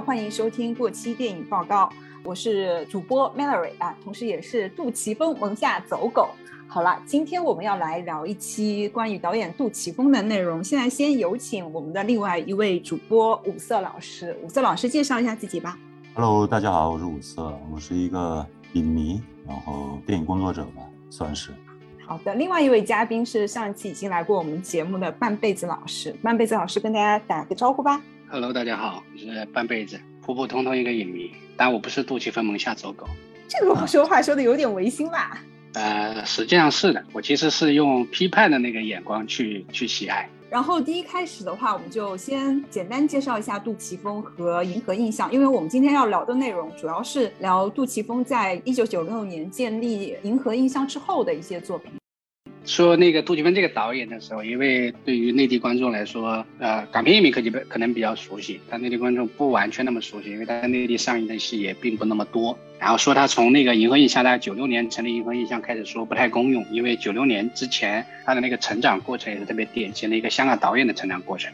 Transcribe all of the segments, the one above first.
欢迎收听过期电影报告，我是主播 Mallory 啊，同时也是杜琪峰门下走狗。好了，今天我们要来聊一期关于导演杜琪峰的内容。现在先有请我们的另外一位主播五色老师，五色老师介绍一下自己吧。Hello，大家好，我是五色，我是一个影迷，然后电影工作者吧，算是。好的，另外一位嘉宾是上一期已经来过我们节目的半辈子老师，半辈子老师跟大家打个招呼吧。Hello，大家好，我是半辈子，普普通通一个影迷，但我不是杜琪峰门下走狗。这个说话说的有点违心吧？呃，实际上是的，我其实是用批判的那个眼光去去喜爱。然后第一开始的话，我们就先简单介绍一下杜琪峰和银河印象，因为我们今天要聊的内容主要是聊杜琪峰在一九九六年建立银河印象之后的一些作品。说那个杜琪峰这个导演的时候，因为对于内地观众来说，呃，港片影迷可能可能比较熟悉，但内地观众不完全那么熟悉，因为他在内地上映的戏也并不那么多。然后说他从那个银河印象，大概九六年成立银河印象开始说不太公用，因为九六年之前他的那个成长过程也是特别典型的一个香港导演的成长过程。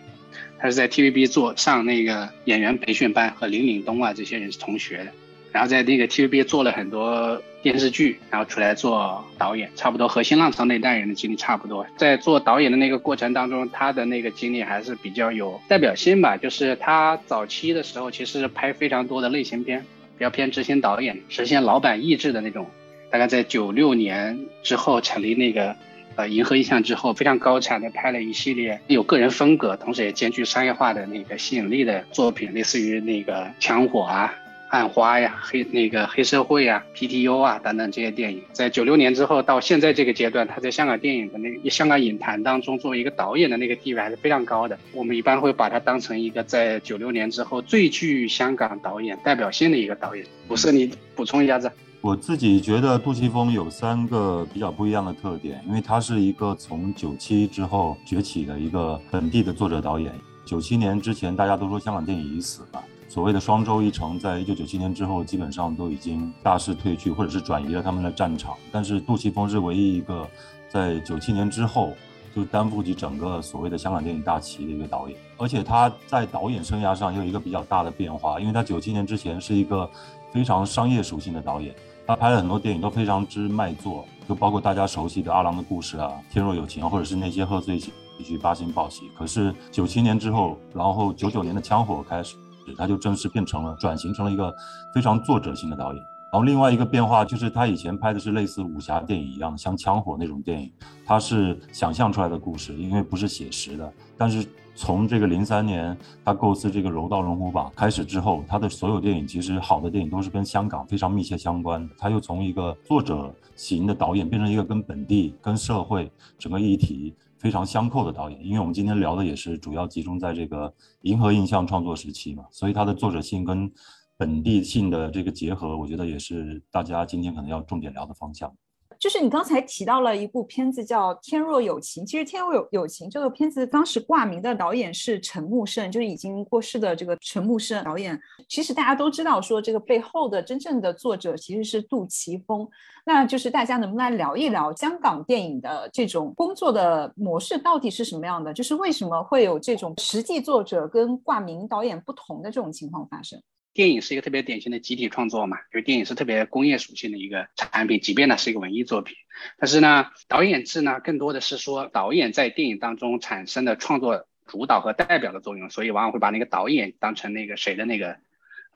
他是在 TVB 做上那个演员培训班，和林岭东啊这些人是同学的。然后在那个 TVB 做了很多电视剧，然后出来做导演，差不多和新浪潮那代人的经历差不多。在做导演的那个过程当中，他的那个经历还是比较有代表性吧。就是他早期的时候，其实拍非常多的类型片，比较偏执行导演、实现老板意志的那种。大概在九六年之后成立那个呃银河印象之后，非常高产的拍了一系列有个人风格，同时也兼具商业化的那个吸引力的作品，类似于那个枪火啊。暗花呀，黑那个黑社会呀，PTU 啊等等这些电影，在九六年之后到现在这个阶段，他在香港电影的那个香港影坛当中作为一个导演的那个地位还是非常高的。我们一般会把他当成一个在九六年之后最具香港导演代表性的一个导演。不是你补充一下子？我自己觉得杜琪峰有三个比较不一样的特点，因为他是一个从九七之后崛起的一个本地的作者导演。九七年之前，大家都说香港电影已死了。所谓的双周一成，在一九九七年之后，基本上都已经大势退去，或者是转移了他们的战场。但是杜琪峰是唯一一个在九七年之后就担负起整个所谓的香港电影大旗的一个导演。而且他在导演生涯上也有一个比较大的变化，因为他九七年之前是一个非常商业属性的导演，他拍了很多电影都非常之卖座，就包括大家熟悉的《阿郎的故事》啊，《天若有情》，或者是那些贺岁喜剧《八星报喜》。可是九七年之后，然后九九年的《枪火》开始。他就正式变成了转型成了一个非常作者性的导演。然后另外一个变化就是他以前拍的是类似武侠电影一样，像枪火那种电影，他是想象出来的故事，因为不是写实的。但是从这个零三年他构思这个柔道龙虎榜开始之后，他的所有电影其实好的电影都是跟香港非常密切相关的。他又从一个作者型的导演变成一个跟本地、跟社会整个议题。非常相扣的导演，因为我们今天聊的也是主要集中在这个银河印象创作时期嘛，所以他的作者性跟本地性的这个结合，我觉得也是大家今天可能要重点聊的方向。就是你刚才提到了一部片子叫《天若有情》，其实《天若有有情》这个片子当时挂名的导演是陈木胜，就是已经过世的这个陈木胜导演。其实大家都知道，说这个背后的真正的作者其实是杜琪峰。那就是大家能不能来聊一聊香港电影的这种工作的模式到底是什么样的？就是为什么会有这种实际作者跟挂名导演不同的这种情况发生？电影是一个特别典型的集体创作嘛，因为电影是特别工业属性的一个产品，即便呢是一个文艺作品，但是呢，导演制呢更多的是说导演在电影当中产生的创作主导和代表的作用，所以往往会把那个导演当成那个谁的那个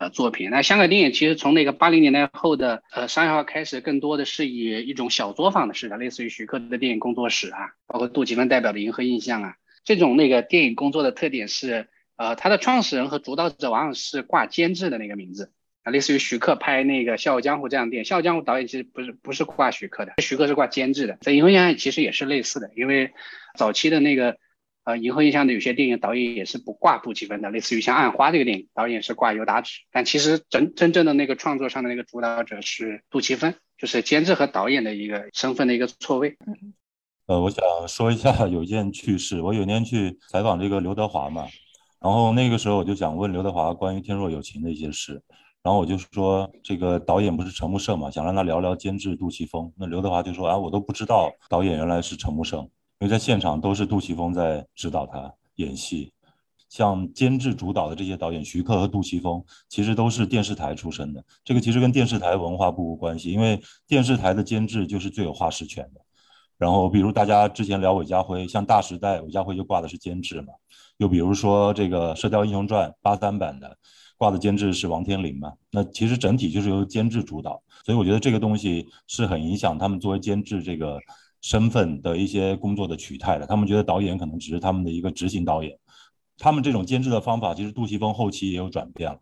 呃作品。那香港电影其实从那个八零年代后的呃商业化开始，更多的是以一种小作坊的式的，类似于徐克的电影工作室啊，包括杜琪峰代表的银河印象啊，这种那个电影工作的特点是。呃，他的创始人和主导者往往是挂监制的那个名字啊，类似于徐克拍那个《笑傲江湖》这样电影，《笑傲江湖》导演其实不是不是挂徐克的，徐克是挂监制的。在《银河印象》其实也是类似的，因为早期的那个呃《银河印象》的有些电影导演也是不挂杜琪峰的，类似于像《暗花》这个电影导演是挂尤达纸，但其实真真正的那个创作上的那个主导者是杜琪峰，就是监制和导演的一个身份的一个错位。呃，我想说一下有一件趣事，我有年去采访这个刘德华嘛。然后那个时候我就想问刘德华关于《天若有情》的一些事，然后我就说这个导演不是陈木胜嘛，想让他聊聊监制杜琪峰。那刘德华就说啊，我都不知道导演原来是陈木胜，因为在现场都是杜琪峰在指导他演戏。像监制主导的这些导演，徐克和杜琪峰，其实都是电视台出身的。这个其实跟电视台文化不无关系，因为电视台的监制就是最有话事权的。然后，比如大家之前聊韦家辉，像《大时代》，韦家辉就挂的是监制嘛。又比如说这个《射雕英雄传》八三版的，挂的监制是王天林嘛。那其实整体就是由监制主导，所以我觉得这个东西是很影响他们作为监制这个身份的一些工作的取态的。他们觉得导演可能只是他们的一个执行导演。他们这种监制的方法，其实杜琪峰后期也有转变了。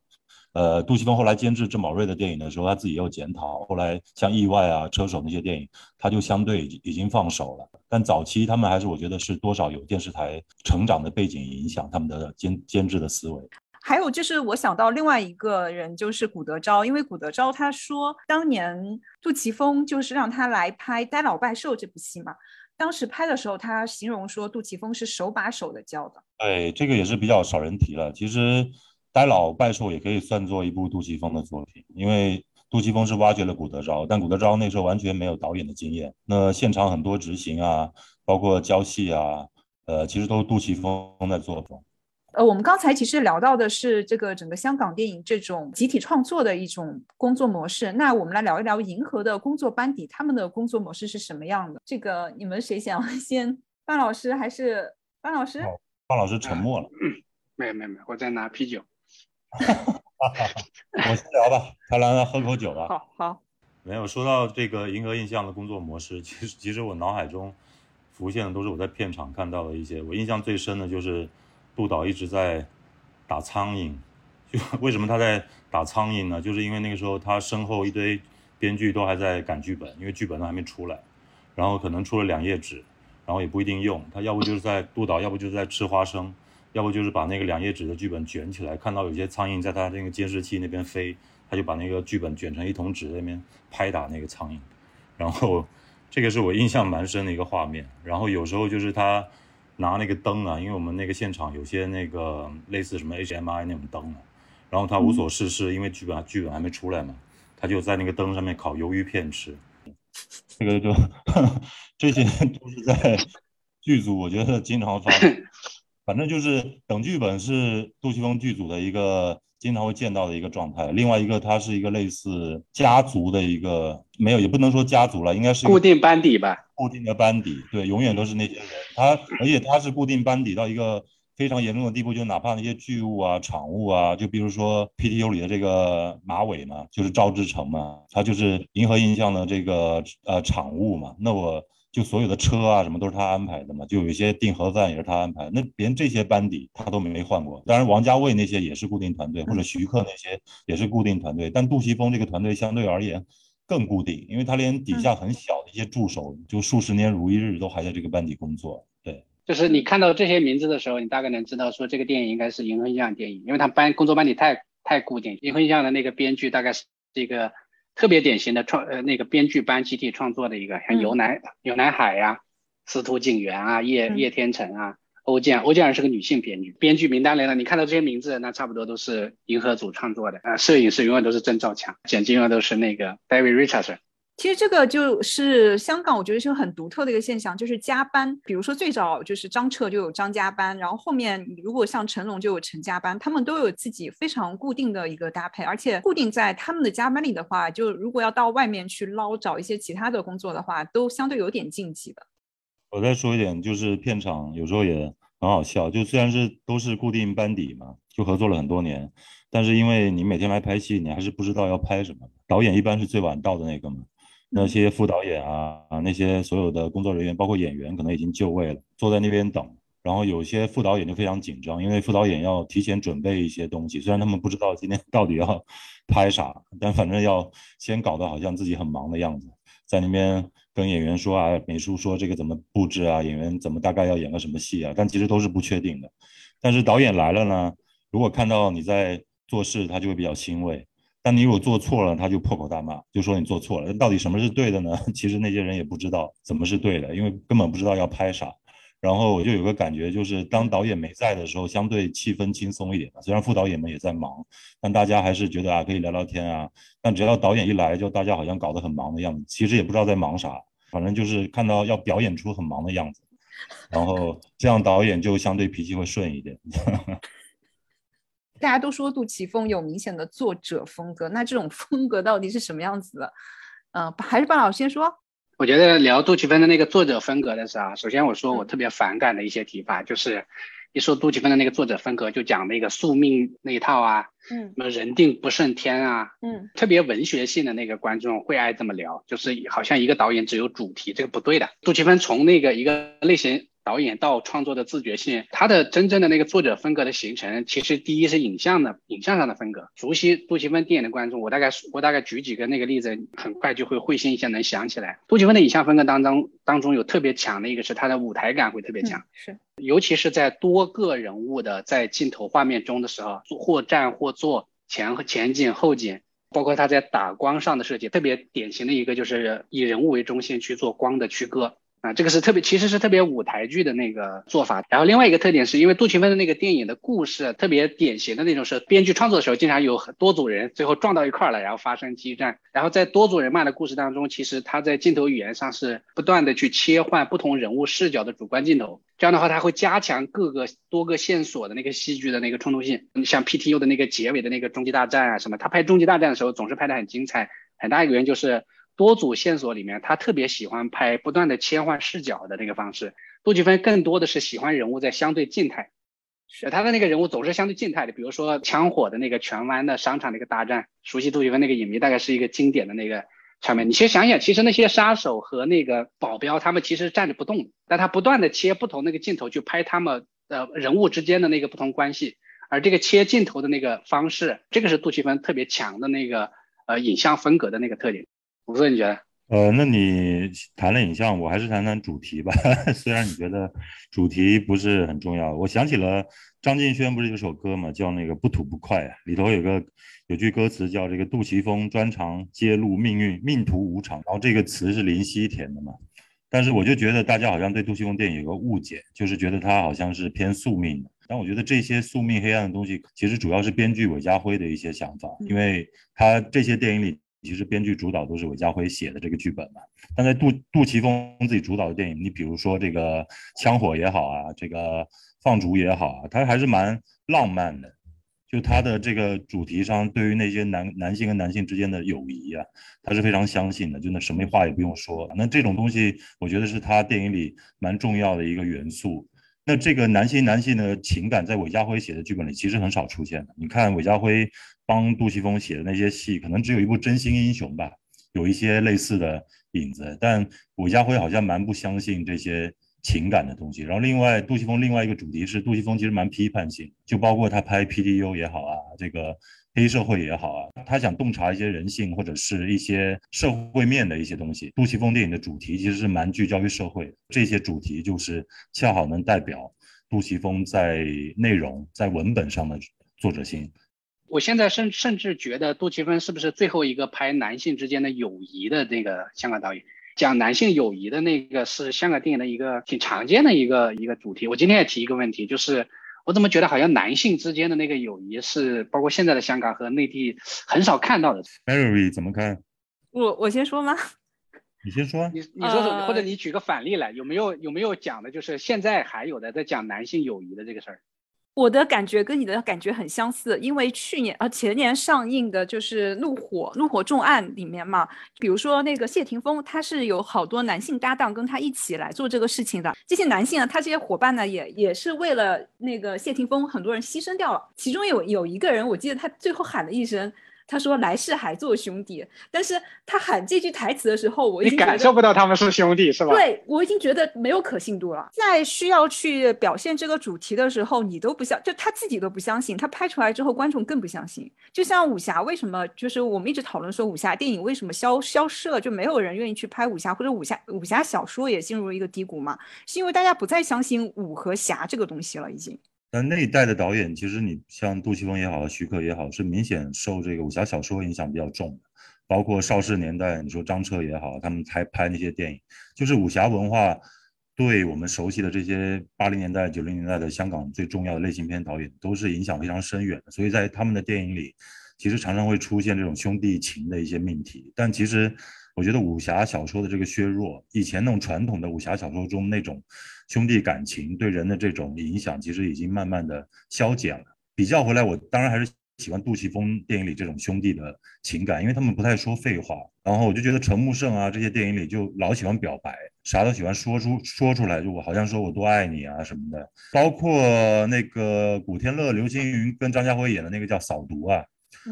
呃，杜琪峰后来监制郑宝瑞的电影的时候，他自己又检讨。后来像《意外》啊、《车手》那些电影，他就相对已经放手了。但早期他们还是，我觉得是多少有电视台成长的背景影响他们的监监制的思维。还有就是，我想到另外一个人，就是古德昭，因为古德昭他说，当年杜琪峰就是让他来拍《呆老拜寿》这部戏嘛。当时拍的时候，他形容说杜琪峰是手把手的教的。对，这个也是比较少人提了。其实。呆老拜寿也可以算作一部杜琪峰的作品，因为杜琪峰是挖掘了古德昭，但古德昭那时候完全没有导演的经验。那现场很多执行啊，包括交戏啊，呃，其实都是杜琪峰在做的。呃，我们刚才其实聊到的是这个整个香港电影这种集体创作的一种工作模式。那我们来聊一聊银河的工作班底，他们的工作模式是什么样的？这个你们谁想先？范老师还是范老师？范老师沉默了。没有没有没有，我在拿啤酒。我先聊吧，他来喝口酒吧。好好，没有说到这个银河印象的工作模式，其实其实我脑海中浮现的都是我在片场看到的一些。我印象最深的就是杜导一直在打苍蝇，就为什么他在打苍蝇呢？就是因为那个时候他身后一堆编剧都还在赶剧本，因为剧本都还没出来，然后可能出了两页纸，然后也不一定用，他要不就是在杜导，要不就是在吃花生。要不就是把那个两页纸的剧本卷起来，看到有些苍蝇在他那个监视器那边飞，他就把那个剧本卷成一桶纸，那边拍打那个苍蝇。然后这个是我印象蛮深的一个画面。然后有时候就是他拿那个灯啊，因为我们那个现场有些那个类似什么 HMI 那种灯啊，然后他无所事事，因为剧本剧本还没出来嘛，他就在那个灯上面烤鱿鱼片吃。这个就 这些都是在剧组，我觉得经常发生。反正就是等剧本是杜琪峰剧组的一个经常会见到的一个状态。另外一个，它是一个类似家族的一个，没有也不能说家族了，应该是固定班底吧。固定的班底，对，永远都是那些人。他而且他是固定班底到一个非常严重的地步，就哪怕那些剧务啊、场务啊，就比如说 PTU 里的这个马尾嘛，就是赵志成嘛，他就是银河印象的这个呃场务嘛。那我。就所有的车啊什么都是他安排的嘛，就有一些订盒饭也是他安排。那连这些班底他都没换过。当然，王家卫那些也是固定团队，或者徐克那些也是固定团队。但杜琪峰这个团队相对而言更固定，因为他连底下很小的一些助手，就数十年如一日都还在这个班底工作。对，就是你看到这些名字的时候，你大概能知道说这个电影应该是银河印象电影，因为他班工作班底太太固定。银河印象的那个编剧大概是这个。特别典型的创呃那个编剧班集体创作的一个，像游乃游乃海呀、司徒景元啊、叶叶天成啊、欧建欧建儿是个女性编剧。编剧名单来了，你看到这些名字，那差不多都是银河组创作的啊。摄影师永远都是郑兆强，剪辑永远都是那个 David Richardson。其实这个就是香港，我觉得是很独特的一个现象，就是加班。比如说最早就是张彻就有张加班，然后后面如果像成龙就有陈加班，他们都有自己非常固定的一个搭配，而且固定在他们的加班里的话，就如果要到外面去捞找一些其他的工作的话，都相对有点禁忌的。我再说一点，就是片场有时候也很好笑，就虽然是都是固定班底嘛，就合作了很多年，但是因为你每天来拍戏，你还是不知道要拍什么，导演一般是最晚到的那个嘛。那些副导演啊啊，那些所有的工作人员，包括演员，可能已经就位了，坐在那边等。然后有些副导演就非常紧张，因为副导演要提前准备一些东西，虽然他们不知道今天到底要拍啥，但反正要先搞得好像自己很忙的样子，在那边跟演员说啊，美术说这个怎么布置啊，演员怎么大概要演个什么戏啊，但其实都是不确定的。但是导演来了呢，如果看到你在做事，他就会比较欣慰。但你如果做错了，他就破口大骂，就说你做错了。到底什么是对的呢？其实那些人也不知道怎么是对的，因为根本不知道要拍啥。然后我就有个感觉，就是当导演没在的时候，相对气氛轻松一点。虽然副导演们也在忙，但大家还是觉得啊可以聊聊天啊。但只要导演一来，就大家好像搞得很忙的样子。其实也不知道在忙啥，反正就是看到要表演出很忙的样子。然后这样导演就相对脾气会顺一点。大家都说杜琪峰有明显的作者风格，那这种风格到底是什么样子的？嗯，还是巴老师先说。我觉得聊杜琪峰的那个作者风格的时候，首先我说我特别反感的一些提法，就是一说杜琪峰的那个作者风格，就讲那个宿命那一套啊，嗯，什么人定不胜天啊，嗯，特别文学性的那个观众会爱这么聊，就是好像一个导演只有主题，这个不对的。杜琪峰从那个一个类型。导演到创作的自觉性，他的真正的那个作者风格的形成，其实第一是影像的影像上的风格。熟悉杜琪峰电影的观众，我大概我大概举几个那个例子，很快就会会心一笑，能想起来。杜琪峰的影像风格当中，当中有特别强的一个是他的舞台感会特别强，是，尤其是在多个人物的在镜头画面中的时候，或站或坐，前和前景后景，包括他在打光上的设计，特别典型的一个就是以人物为中心去做光的区割。啊，这个是特别，其实是特别舞台剧的那个做法。然后另外一个特点是因为杜琪峰的那个电影的故事特别典型的那种，是编剧创作的时候经常有很多组人最后撞到一块儿了，然后发生激战。然后在多组人马的故事当中，其实他在镜头语言上是不断的去切换不同人物视角的主观镜头。这样的话，他会加强各个多个线索的那个戏剧的那个冲突性。像 PTU 的那个结尾的那个终极大战啊什么，他拍终极大战的时候总是拍的很精彩。很大一个原因就是。多组线索里面，他特别喜欢拍不断的切换视角的那个方式。杜琪峰更多的是喜欢人物在相对静态，是他的那个人物总是相对静态的。比如说枪火的那个荃湾的商场那个大战，熟悉杜琪峰那个影迷大概是一个经典的那个场面。你先想想，其实那些杀手和那个保镖他们其实站着不动，但他不断的切不同那个镜头去拍他们呃人物之间的那个不同关系，而这个切镜头的那个方式，这个是杜琪峰特别强的那个呃影像风格的那个特点。吴哥，你觉得？呃，那你谈了影像，我还是谈谈主题吧。虽然你觉得主题不是很重要，我想起了张敬轩不是有首歌嘛，叫那个不吐不快，里头有个有句歌词叫这个杜琪峰专长揭露命运命途无常，然后这个词是林夕填的嘛。但是我就觉得大家好像对杜琪峰电影有个误解，就是觉得他好像是偏宿命的。但我觉得这些宿命黑暗的东西，其实主要是编剧韦家辉的一些想法，因为他这些电影里。其实编剧主导都是韦家辉写的这个剧本嘛，但在杜杜琪峰自己主导的电影，你比如说这个枪火也好啊，这个放逐也好啊，他还是蛮浪漫的。就他的这个主题上，对于那些男男性跟男性之间的友谊啊，他是非常相信的，就那什么话也不用说。那这种东西，我觉得是他电影里蛮重要的一个元素。那这个男性男性的情感，在韦家辉写的剧本里其实很少出现的。你看韦家辉。帮杜琪峰写的那些戏，可能只有一部《真心英雄》吧，有一些类似的影子。但韦家辉好像蛮不相信这些情感的东西。然后，另外杜琪峰另外一个主题是，杜琪峰其实蛮批判性，就包括他拍 PDU 也好啊，这个黑社会也好啊，他想洞察一些人性或者是一些社会面的一些东西。杜琪峰电影的主题其实是蛮聚焦于社会，这些主题就是恰好能代表杜琪峰在内容在文本上的作者性。我现在甚甚至觉得杜琪峰是不是最后一个拍男性之间的友谊的那个香港导演？讲男性友谊的那个是香港电影的一个挺常见的一个一个主题。我今天也提一个问题，就是我怎么觉得好像男性之间的那个友谊是包括现在的香港和内地很少看到的。Mary 怎么看？我我先说吗？你先说。你你说说，或者你举个反例来，有没有有没有讲的，就是现在还有的在讲男性友谊的这个事儿？我的感觉跟你的感觉很相似，因为去年呃前年上映的就是《怒火》《怒火重案》里面嘛，比如说那个谢霆锋，他是有好多男性搭档跟他一起来做这个事情的。这些男性啊，他这些伙伴呢，也也是为了那个谢霆锋，很多人牺牲掉了。其中有有一个人，我记得他最后喊了一声。他说来世还做兄弟，但是他喊这句台词的时候，我已经感受不到他们是兄弟，是吧？对我已经觉得没有可信度了。在需要去表现这个主题的时候，你都不相，就他自己都不相信，他拍出来之后，观众更不相信。就像武侠，为什么就是我们一直讨论说武侠电影为什么消消失了，就没有人愿意去拍武侠，或者武侠武侠小说也进入了一个低谷嘛？是因为大家不再相信武和侠这个东西了，已经。但那一代的导演，其实你像杜琪峰也好，徐克也好，是明显受这个武侠小说影响比较重的。包括邵氏年代，你说张彻也好，他们拍拍那些电影，就是武侠文化对我们熟悉的这些八零年代、九零年代的香港最重要的类型片导演，都是影响非常深远的。所以在他们的电影里，其实常常会出现这种兄弟情的一些命题。但其实我觉得武侠小说的这个削弱，以前那种传统的武侠小说中那种兄弟感情对人的这种影响，其实已经慢慢的消减了。比较回来，我当然还是喜欢杜琪峰电影里这种兄弟的情感，因为他们不太说废话。然后我就觉得陈木胜啊这些电影里就老喜欢表白，啥都喜欢说出说出来，就我好像说我多爱你啊什么的。包括那个古天乐、刘青云跟张家辉演的那个叫《扫毒》啊。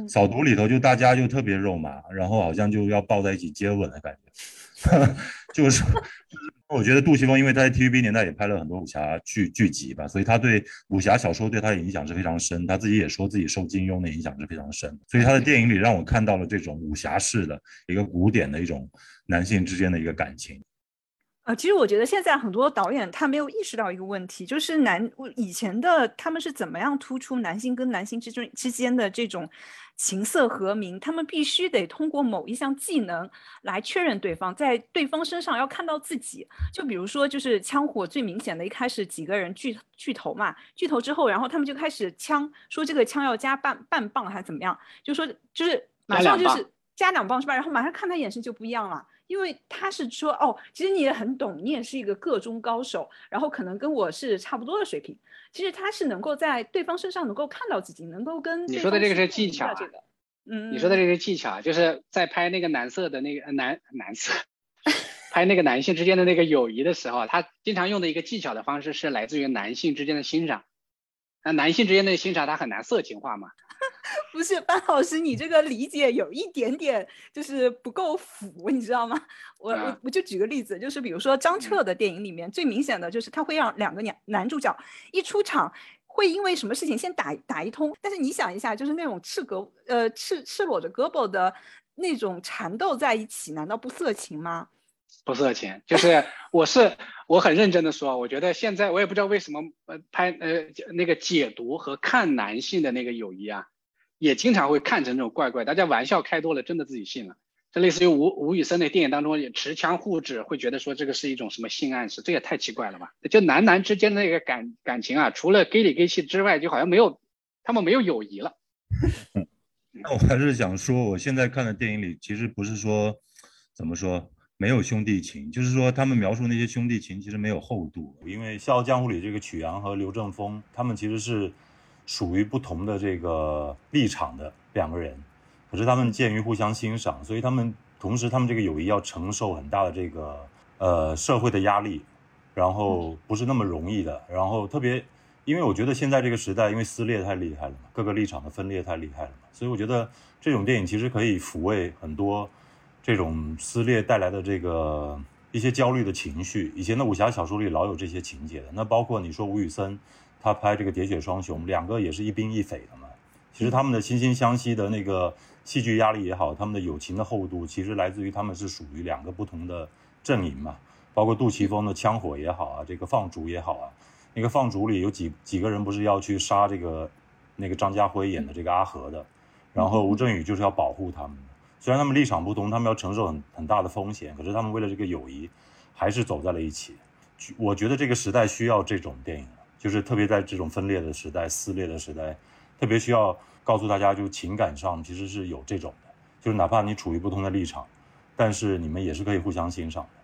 扫毒里头就大家就特别肉麻，然后好像就要抱在一起接吻的感觉，就是我觉得杜琪峰，因为他在 TVB 年代也拍了很多武侠剧剧集吧，所以他对武侠小说对他的影响是非常深。他自己也说自己受金庸的影响是非常深，所以他的电影里让我看到了这种武侠式的一个古典的一种男性之间的一个感情。呃，其实我觉得现在很多导演他没有意识到一个问题，就是男以前的他们是怎么样突出男性跟男性之间之间的这种情色和鸣，他们必须得通过某一项技能来确认对方，在对方身上要看到自己。就比如说，就是枪火最明显的，一开始几个人聚聚头嘛，聚头之后，然后他们就开始枪说这个枪要加半半磅还是怎么样，就说就是马上就是加两磅是吧？然后马上看他眼神就不一样了。因为他是说哦，其实你也很懂，你也是一个个中高手，然后可能跟我是差不多的水平。其实他是能够在对方身上能够看到自己，能够跟你说的这个是技巧，这个，嗯，你说的这个技巧，就是在拍那个男色的那个男男色，拍那个男性之间的那个友谊的时候，他经常用的一个技巧的方式是来自于男性之间的欣赏。那男性之间的欣赏，他很难色情化嘛？不是，班老师，你这个理解有一点点就是不够腐，你知道吗？我我我就举个例子，就是比如说张彻的电影里面，最明显的就是他会让两个男男主角一出场，会因为什么事情先打打一通。但是你想一下，就是那种赤胳呃赤赤裸着胳膊的那种缠斗在一起，难道不色情吗？不色情，就是我是我很认真的说，我觉得现在我也不知道为什么呃拍呃那个解读和看男性的那个友谊啊，也经常会看成这种怪怪，大家玩笑开多了，真的自己信了。这类似于吴吴宇森的电影当中也持枪护指，会觉得说这个是一种什么性暗示，这也太奇怪了吧？就男男之间的那个感感情啊，除了给里给气之外，就好像没有他们没有友谊了。那我还是想说，我现在看的电影里，其实不是说怎么说。没有兄弟情，就是说他们描述那些兄弟情其实没有厚度。因为《笑傲江湖》里这个曲阳和刘正风，他们其实是属于不同的这个立场的两个人，可是他们鉴于互相欣赏，所以他们同时他们这个友谊要承受很大的这个呃社会的压力，然后不是那么容易的。然后特别，因为我觉得现在这个时代，因为撕裂太厉害了嘛，各个立场的分裂太厉害了嘛，所以我觉得这种电影其实可以抚慰很多。这种撕裂带来的这个一些焦虑的情绪，以前的武侠小说里老有这些情节的。那包括你说吴宇森，他拍这个《喋血双雄》，两个也是一兵一匪的嘛。其实他们的惺惺相惜的那个戏剧压力也好，他们的友情的厚度，其实来自于他们是属于两个不同的阵营嘛。包括杜琪峰的枪火也好啊，这个放逐也好啊，那个放逐里有几几个人不是要去杀这个那个张家辉演的这个阿和的，然后吴镇宇就是要保护他们。虽然他们立场不同，他们要承受很很大的风险，可是他们为了这个友谊，还是走在了一起。我觉得这个时代需要这种电影，就是特别在这种分裂的时代、撕裂的时代，特别需要告诉大家，就情感上其实是有这种的，就是哪怕你处于不同的立场，但是你们也是可以互相欣赏的。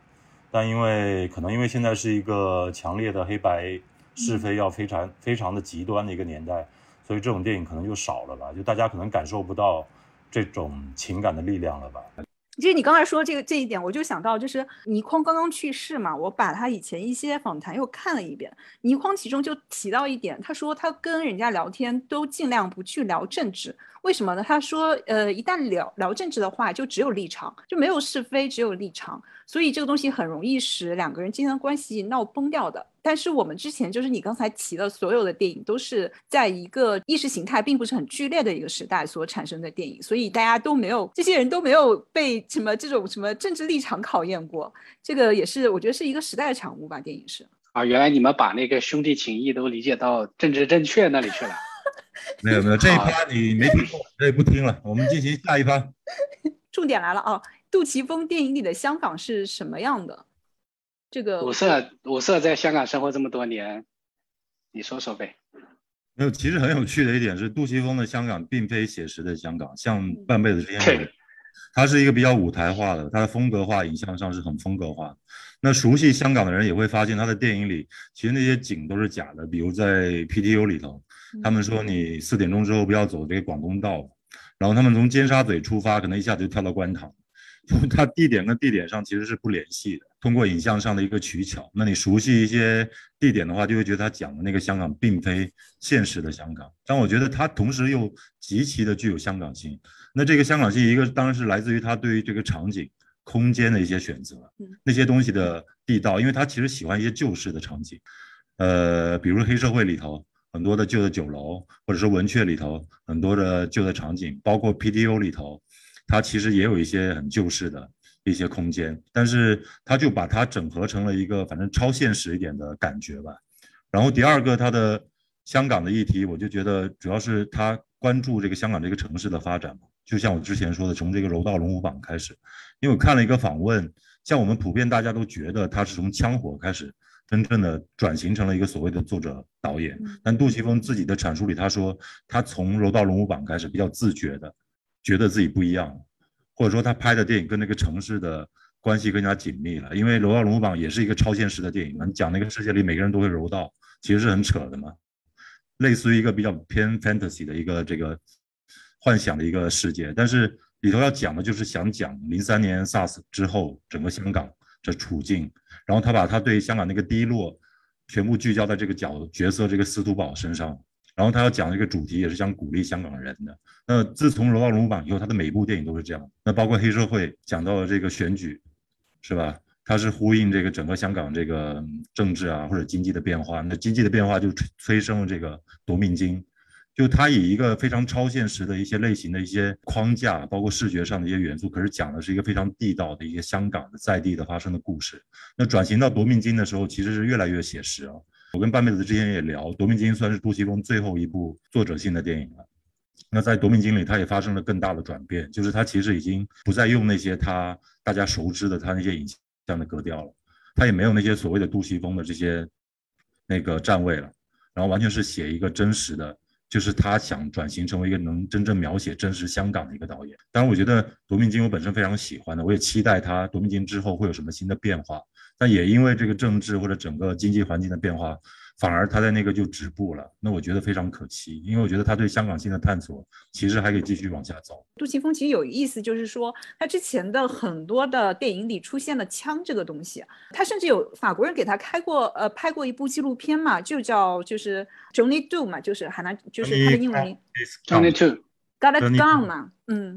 但因为可能因为现在是一个强烈的黑白是非要非常非常的极端的一个年代，所以这种电影可能就少了吧，就大家可能感受不到。这种情感的力量了吧？其实你刚才说这个这一点，我就想到，就是倪匡刚刚去世嘛，我把他以前一些访谈又看了一遍。倪匡其中就提到一点，他说他跟人家聊天都尽量不去聊政治，为什么呢？他说，呃，一旦聊聊政治的话，就只有立场，就没有是非，只有立场，所以这个东西很容易使两个人之间的关系闹崩掉的。但是我们之前就是你刚才提的所有的电影，都是在一个意识形态并不是很剧烈的一个时代所产生的电影，所以大家都没有这些人都没有被什么这种什么政治立场考验过。这个也是我觉得是一个时代的产物吧。电影是啊，原来你们把那个兄弟情谊都理解到政治正确那里去了。没有没有，这一趴你没听过，这也不听了。我们进行下一趴。重点来了啊！杜琪峰电影里的香港是什么样的？这个五色五色在香港生活这么多年，你说说呗。没有，其实很有趣的一点是，杜琪峰的香港并非写实的香港，像半辈子之间它是一个比较舞台化的，它的风格化影像上是很风格化。那熟悉香港的人也会发现，他的电影里其实那些景都是假的。比如在 PTU 里头，他们说你四点钟之后不要走这个广东道，然后他们从尖沙咀出发，可能一下子就跳到观塘，它地点跟地点上其实是不联系的。通过影像上的一个取巧，那你熟悉一些地点的话，就会觉得他讲的那个香港并非现实的香港。但我觉得他同时又极其的具有香港性。那这个香港性，一个当然是来自于他对于这个场景、空间的一些选择，那些东西的地道，因为他其实喜欢一些旧式的场景，呃，比如黑社会里头很多的旧的酒楼，或者说文雀里头很多的旧的场景，包括 PTU 里头，它其实也有一些很旧式的。一些空间，但是他就把它整合成了一个反正超现实一点的感觉吧。然后第二个，他的香港的议题，我就觉得主要是他关注这个香港这个城市的发展嘛。就像我之前说的，从这个柔道龙虎榜开始，因为我看了一个访问，像我们普遍大家都觉得他是从枪火开始真正的转型成了一个所谓的作者导演，但杜琪峰自己的阐述里他说，他从柔道龙虎榜开始比较自觉的觉得自己不一样。或者说他拍的电影跟那个城市的关系更加紧密了，因为《柔道龙虎榜》也是一个超现实的电影，能讲那个世界里每个人都会柔道，其实是很扯的嘛，类似于一个比较偏 fantasy 的一个这个幻想的一个世界。但是里头要讲的就是想讲零三年 SARS 之后整个香港的处境，然后他把他对香港那个低落全部聚焦在这个角角色这个司徒宝身上。然后他要讲一个主题，也是想鼓励香港人的。那自从《柔道龙虎榜》以后，他的每部电影都是这样。那包括黑社会讲到了这个选举，是吧？他是呼应这个整个香港这个政治啊或者经济的变化。那经济的变化就催生了这个夺命金，就他以一个非常超现实的一些类型的一些框架，包括视觉上的一些元素，可是讲的是一个非常地道的一些香港的在地的发生的故事。那转型到夺命金的时候，其实是越来越写实啊。我跟半辈子之前也聊，《夺命金》算是杜琪峰最后一部作者性的电影了。那在《夺命金》里，他也发生了更大的转变，就是他其实已经不再用那些他大家熟知的他那些影像的格调了，他也没有那些所谓的杜琪峰的这些那个站位了，然后完全是写一个真实的，就是他想转型成为一个能真正描写真实香港的一个导演。当然，我觉得《夺命金》我本身非常喜欢的，我也期待他《夺命金》之后会有什么新的变化。但也因为这个政治或者整个经济环境的变化，反而他在那个就止步了。那我觉得非常可惜，因为我觉得他对香港性的探索其实还可以继续往下走。杜琪峰其实有意思，就是说他之前的很多的电影里出现了枪这个东西，他甚至有法国人给他开过呃拍过一部纪录片嘛，就叫就是 Johnny Do 嘛，就是海南就是他的英文名 Johnny Do。Got it gun 嘛，嗯，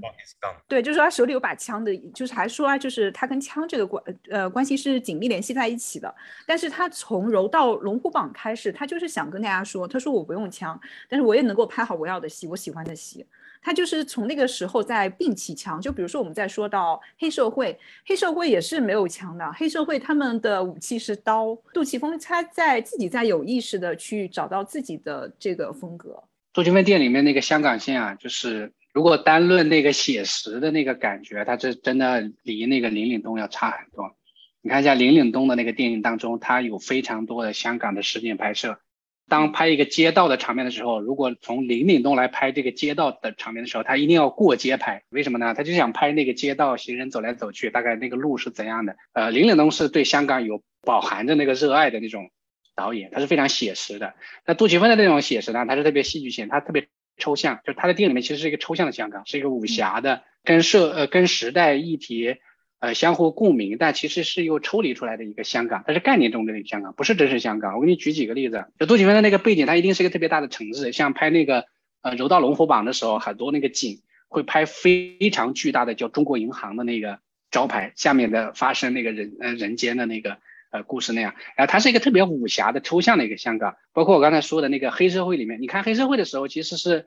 对，就是说他手里有把枪的，就是还说啊，就是他跟枪这个关呃关系是紧密联系在一起的。但是他从柔道龙虎榜开始，他就是想跟大家说，他说我不用枪，但是我也能够拍好我要的戏，我喜欢的戏。他就是从那个时候在摒弃枪，就比如说我们在说到黑社会，黑社会也是没有枪的，黑社会他们的武器是刀。杜琪峰他在自己在有意识的去找到自己的这个风格。杜琪峰店里面那个香港线啊，就是如果单论那个写实的那个感觉，它这真的离那个林岭东要差很多。你看一下林岭东的那个电影当中，他有非常多的香港的实景拍摄。当拍一个街道的场面的时候，如果从林岭东来拍这个街道的场面的时候，他一定要过街拍。为什么呢？他就想拍那个街道行人走来走去，大概那个路是怎样的。呃，林岭东是对香港有饱含着那个热爱的那种。导演他是非常写实的，那杜琪峰的那种写实呢，他是特别戏剧性，他特别抽象，就他的电影里面其实是一个抽象的香港，是一个武侠的，跟社呃跟时代议题呃相互共鸣，但其实是又抽离出来的一个香港，它是概念中的一个香港，不是真实香港。我给你举几个例子，就杜琪峰的那个背景，它一定是一个特别大的城市，像拍那个呃柔道龙虎榜的时候，很多那个景会拍非常巨大的叫中国银行的那个招牌下面的发生那个人呃人间的那个。呃，故事那样，然后它是一个特别武侠的抽象的一个香港，包括我刚才说的那个黑社会里面，你看黑社会的时候，其实是，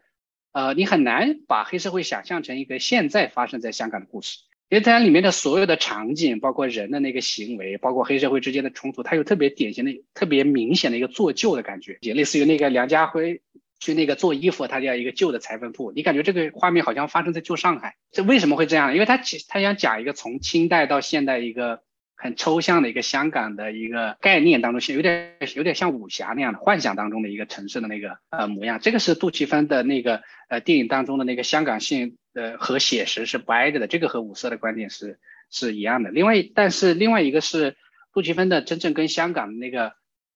呃，你很难把黑社会想象成一个现在发生在香港的故事，因为它里面的所有的场景，包括人的那个行为，包括黑社会之间的冲突，它有特别典型的、特别明显的一个做旧的感觉，也类似于那个梁家辉去那个做衣服，他叫一个旧的裁缝铺，你感觉这个画面好像发生在旧上海，这为什么会这样？因为他其他想讲一个从清代到现代一个。很抽象的一个香港的一个概念当中，有点有点像武侠那样的幻想当中的一个城市的那个呃模样。这个是杜琪峰的那个呃电影当中的那个香港性呃和写实是不挨着的，这个和五色的观点是是一样的。另外，但是另外一个是杜琪峰的真正跟香港的那个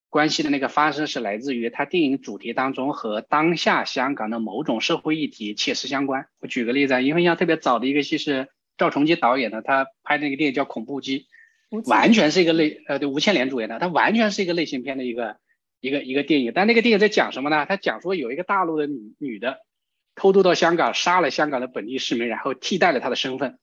关系的那个发生是来自于他电影主题当中和当下香港的某种社会议题切实相关。我举个例子啊，因为像特别早的一个戏是赵崇基导演的，他拍那个电影叫《恐怖机》，完全是一个类呃对吴倩莲主演的，它完全是一个类型片的一个。一个一个电影，但那个电影在讲什么呢？它讲说有一个大陆的女女的偷渡到香港，杀了香港的本地市民，然后替代了他的身份。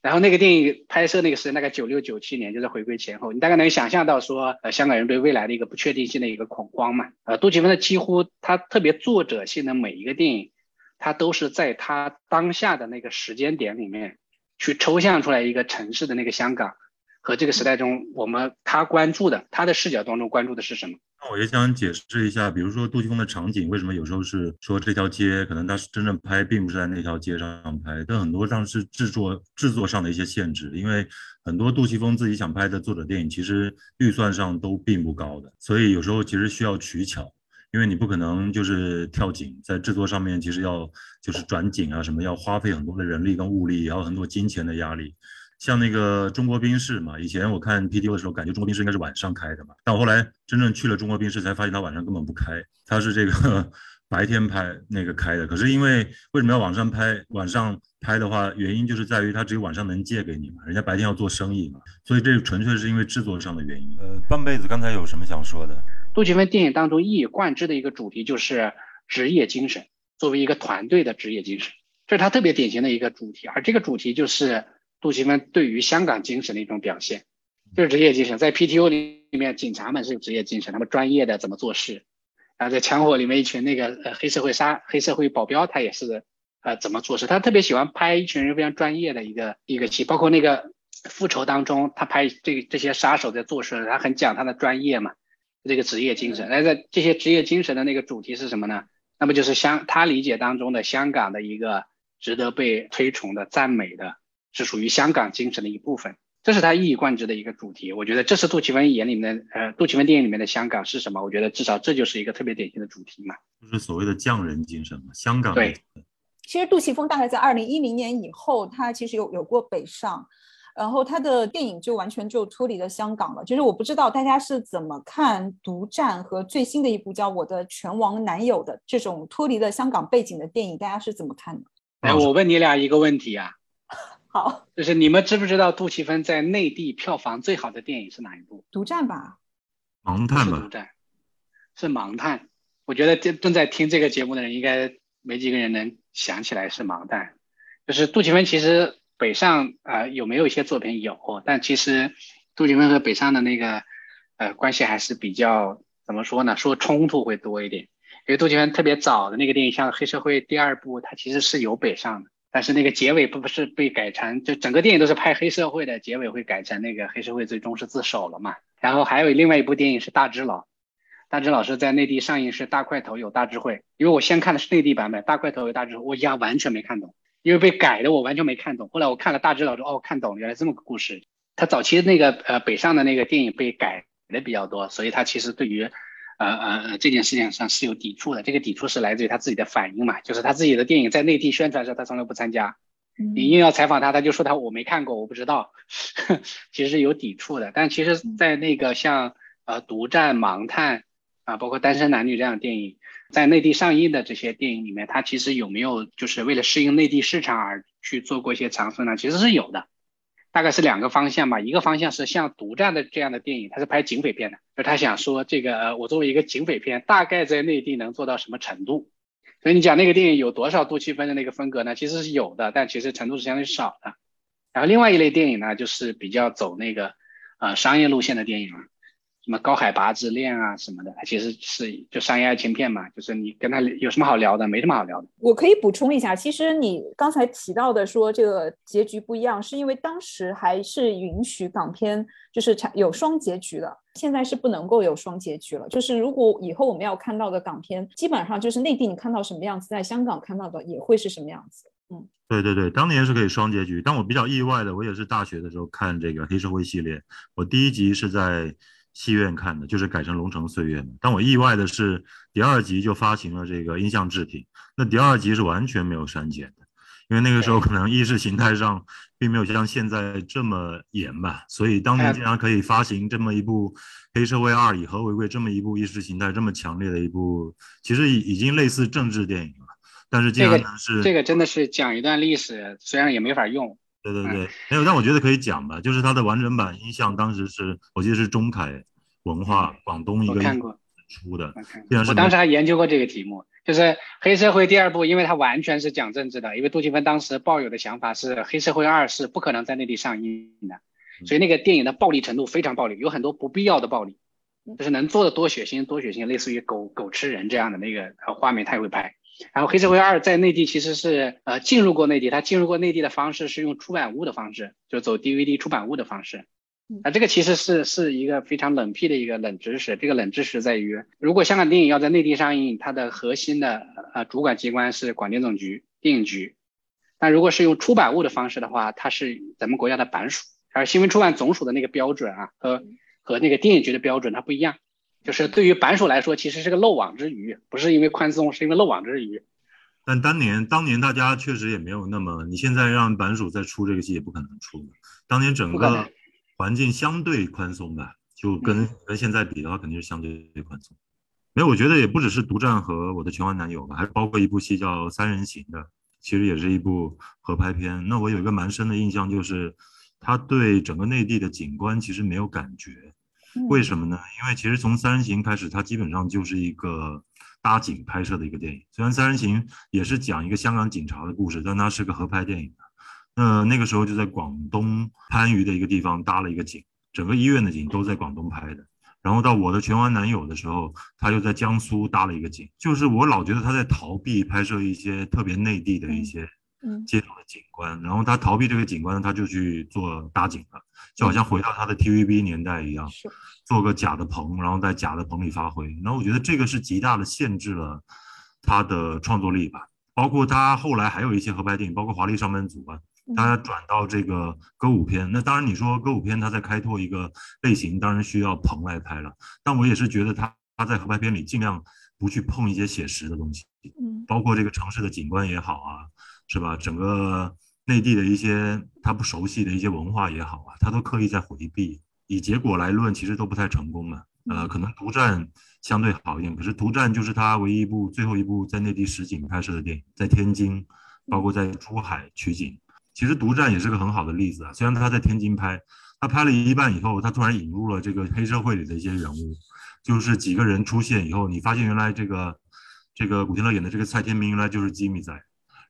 然后那个电影拍摄那个时间大概九六九七年，就在回归前后，你大概能想象到说，呃，香港人对未来的一个不确定性的一个恐慌嘛。呃，杜琪峰的几乎他特别作者性的每一个电影，他都是在他当下的那个时间点里面去抽象出来一个城市的那个香港。和这个时代中，我们他关注的，他的视角当中关注的是什么？那我也想解释一下，比如说杜琪峰的场景，为什么有时候是说这条街，可能他是真正拍，并不是在那条街上拍，但很多上是制作制作上的一些限制，因为很多杜琪峰自己想拍的作者电影，其实预算上都并不高的，所以有时候其实需要取巧，因为你不可能就是跳景，在制作上面其实要就是转景啊什么，要花费很多的人力跟物力，也有很多金钱的压力。像那个中国宾士嘛，以前我看 P T O 的时候，感觉中国宾士应该是晚上开的嘛，但我后来真正去了中国宾士，才发现它晚上根本不开，它是这个 白天拍那个开的。可是因为为什么要晚上拍？晚上拍的话，原因就是在于它只有晚上能借给你嘛，人家白天要做生意嘛，所以这纯粹是因为制作上的原因。呃，半辈子刚才有什么想说的？杜琪峰电影当中一以贯之的一个主题就是职业精神，作为一个团队的职业精神，这是他特别典型的一个主题，而这个主题就是。杜琪峰对于香港精神的一种表现，就是职业精神。在 PTO 里面，警察们是有职业精神，他们专业的怎么做事。然后在枪火里面，一群那个呃黑社会杀黑社会保镖，他也是呃怎么做事。他特别喜欢拍一群人非常专业的一个一个戏，包括那个复仇当中，他拍这这些杀手在做事，他很讲他的专业嘛，这个职业精神。那在这些职业精神的那个主题是什么呢？那么就是香他理解当中的香港的一个值得被推崇的赞美的。是属于香港精神的一部分，这是他一以贯之的一个主题。我觉得这是杜琪峰眼里面的，呃，杜琪峰电影里面的香港是什么？我觉得至少这就是一个特别典型的主题嘛，就是所谓的匠人精神嘛。香港对，其实杜琪峰大概在二零一零年以后，他其实有有过北上，然后他的电影就完全就脱离了香港了。就是我不知道大家是怎么看《独占》和最新的一部叫《我的拳王男友》的这种脱离了香港背景的电影，大家是怎么看的？哎，我问你俩一个问题啊。好，就是你们知不知道杜琪峰在内地票房最好的电影是哪一部？独占吧，盲探吧，独占，是盲探。我觉得正正在听这个节目的人，应该没几个人能想起来是盲探。就是杜琪峰其实北上啊有没有一些作品有，但其实杜琪峰和北上的那个呃关系还是比较怎么说呢？说冲突会多一点。因为杜琪峰特别早的那个电影，像《黑社会》第二部，它其实是有北上的。但是那个结尾不不是被改成，就整个电影都是拍黑社会的，结尾会改成那个黑社会最终是自首了嘛？然后还有另外一部电影是大智老，大智老师在内地上映是大块头有大智慧，因为我先看的是内地版本，大块头有大智慧，我一下完全没看懂，因为被改的我完全没看懂。后来我看了大智老师，哦，看懂，原来这么个故事。他早期那个呃北上的那个电影被改的比较多，所以他其实对于。呃呃，这件事情上是有抵触的。这个抵触是来自于他自己的反应嘛，就是他自己的电影在内地宣传的时候，他从来不参加。你硬要采访他，他就说他我没看过，我不知道。其实是有抵触的。但其实，在那个像呃《独占》《盲探》啊，包括《单身男女》这样的电影，在内地上映的这些电影里面，他其实有没有就是为了适应内地市场而去做过一些尝试呢？其实是有的。大概是两个方向吧，一个方向是像《独占》的这样的电影，他是拍警匪片的，就他想说这个呃我作为一个警匪片，大概在内地能做到什么程度？所以你讲那个电影有多少杜琪峰的那个风格呢？其实是有的，但其实程度是相对少的。然后另外一类电影呢，就是比较走那个呃商业路线的电影了。什么高海拔之恋啊什么的，它其实是就商业爱情片嘛，就是你跟他有什么好聊的？没什么好聊的。我可以补充一下，其实你刚才提到的说这个结局不一样，是因为当时还是允许港片就是产有双结局的，现在是不能够有双结局了。就是如果以后我们要看到的港片，基本上就是内地你看到什么样子，在香港看到的也会是什么样子。嗯，对对对，当年是可以双结局，但我比较意外的，我也是大学的时候看这个黑社会系列，我第一集是在。戏院看的，就是改成《龙城岁月》的。但我意外的是，第二集就发行了这个音像制品。那第二集是完全没有删减的，因为那个时候可能意识形态上并没有像现在这么严吧，所以当年竟然可以发行这么一部《黑社会二：以和为贵》这么一部意识形态这么强烈的一部，其实已已经类似政治电影了。但是竟然是这个真的是讲一段历史，虽然也没法用。对对对，没有，但我觉得可以讲吧，就是它的完整版音像当时是我记得是中凯文化广东一个出的，我当时还研究过这个题目。就是黑社会第二部，因为它完全是讲政治的，因为杜琪峰当时抱有的想法是黑社会二是不可能在内地上映的，所以那个电影的暴力程度非常暴力，有很多不必要的暴力，就是能做的多血腥多血腥，类似于狗狗吃人这样的那个画面他也会拍。然后黑社会二在内地其实是呃进入过内地，它进入过内地的方式是用出版物的方式，就走 DVD 出版物的方式。啊，这个其实是是一个非常冷僻的一个冷知识。这个冷知识在于，如果香港电影要在内地上映，它的核心的呃主管机关是广电总局电影局。那如果是用出版物的方式的话，它是咱们国家的版署，而新闻出版总署的那个标准啊，和和那个电影局的标准它不一样。就是对于板鼠来说，其实是个漏网之鱼，不是因为宽松，是因为漏网之鱼。但当年当年大家确实也没有那么，你现在让板鼠再出这个戏也不可能出的。当年整个。环境相对宽松吧，就跟跟现在比的话，肯定是相对宽松。没有，我觉得也不只是独占和我的拳王男友吧，还包括一部戏叫《三人行》的，其实也是一部合拍片。那我有一个蛮深的印象，就是他对整个内地的景观其实没有感觉。为什么呢？因为其实从《三人行》开始，它基本上就是一个搭景拍摄的一个电影。虽然《三人行》也是讲一个香港警察的故事，但它是个合拍电影。那那个时候就在广东番禺的一个地方搭了一个景，整个医院的景都在广东拍的。然后到我的拳王男友的时候，他又在江苏搭了一个景。就是我老觉得他在逃避拍摄一些特别内地的一些街头的景观，然后他逃避这个景观，他就去做搭景了，就好像回到他的 TVB 年代一样，做个假的棚，然后在假的棚里发挥。然后我觉得这个是极大的限制了他的创作力吧。包括他后来还有一些合拍电影，包括《华丽上班族》啊。他转到这个歌舞片，那当然你说歌舞片他在开拓一个类型，当然需要棚来拍了。但我也是觉得他他在合拍片里尽量不去碰一些写实的东西，嗯，包括这个城市的景观也好啊，是吧？整个内地的一些他不熟悉的一些文化也好啊，他都刻意在回避。以结果来论，其实都不太成功嘛。呃，可能独占相对好一点，可是独占就是他唯一一部最后一部在内地实景拍摄的电影，在天津，包括在珠海取景。其实独占也是个很好的例子啊。虽然他在天津拍，他拍了一半以后，他突然引入了这个黑社会里的一些人物，就是几个人出现以后，你发现原来这个这个古天乐演的这个蔡天明原来就是吉米仔，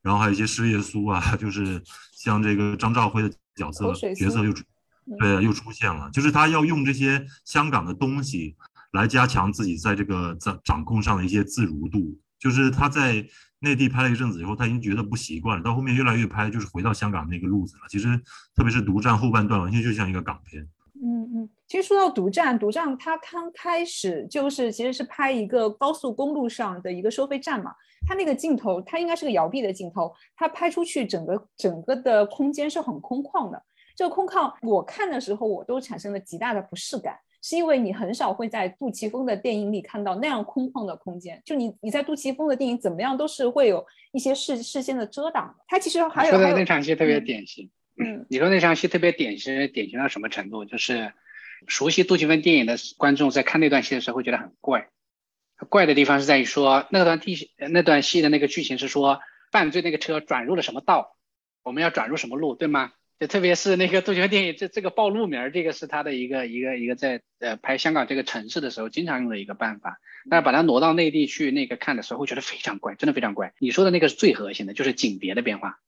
然后还有一些师爷苏啊，就是像这个张兆辉的角色角色又出，对，又出现了。就是他要用这些香港的东西来加强自己在这个掌掌控上的一些自如度，就是他在。内地拍了一阵子以后，他已经觉得不习惯了。到后面越来越拍，就是回到香港那个路子了。其实，特别是独占后半段，完全就像一个港片。嗯嗯，其实说到独占，独占它刚开始就是其实是拍一个高速公路上的一个收费站嘛。它那个镜头，它应该是个摇臂的镜头，它拍出去整个整个的空间是很空旷的。这个空旷，我看的时候我都产生了极大的不适感。是因为你很少会在杜琪峰的电影里看到那样空旷的空间，就你你在杜琪峰的电影怎么样都是会有一些视视线的遮挡。他其实还有说的那场戏特别典型，嗯，你说那场戏特别典型，典型到什么程度？就是熟悉杜琪峰电影的观众在看那段戏的时候会觉得很怪，怪的地方是在于说那段地那段戏的那个剧情是说犯罪那个车转入了什么道，我们要转入什么路，对吗？就特别是那个杜琪峰电影，这这个报路名儿，这个是他的一个一个一个在呃拍香港这个城市的时候经常用的一个办法。但是把它挪到内地去那个看的时候，会觉得非常怪，真的非常怪。你说的那个是最核心的，就是景别的变化。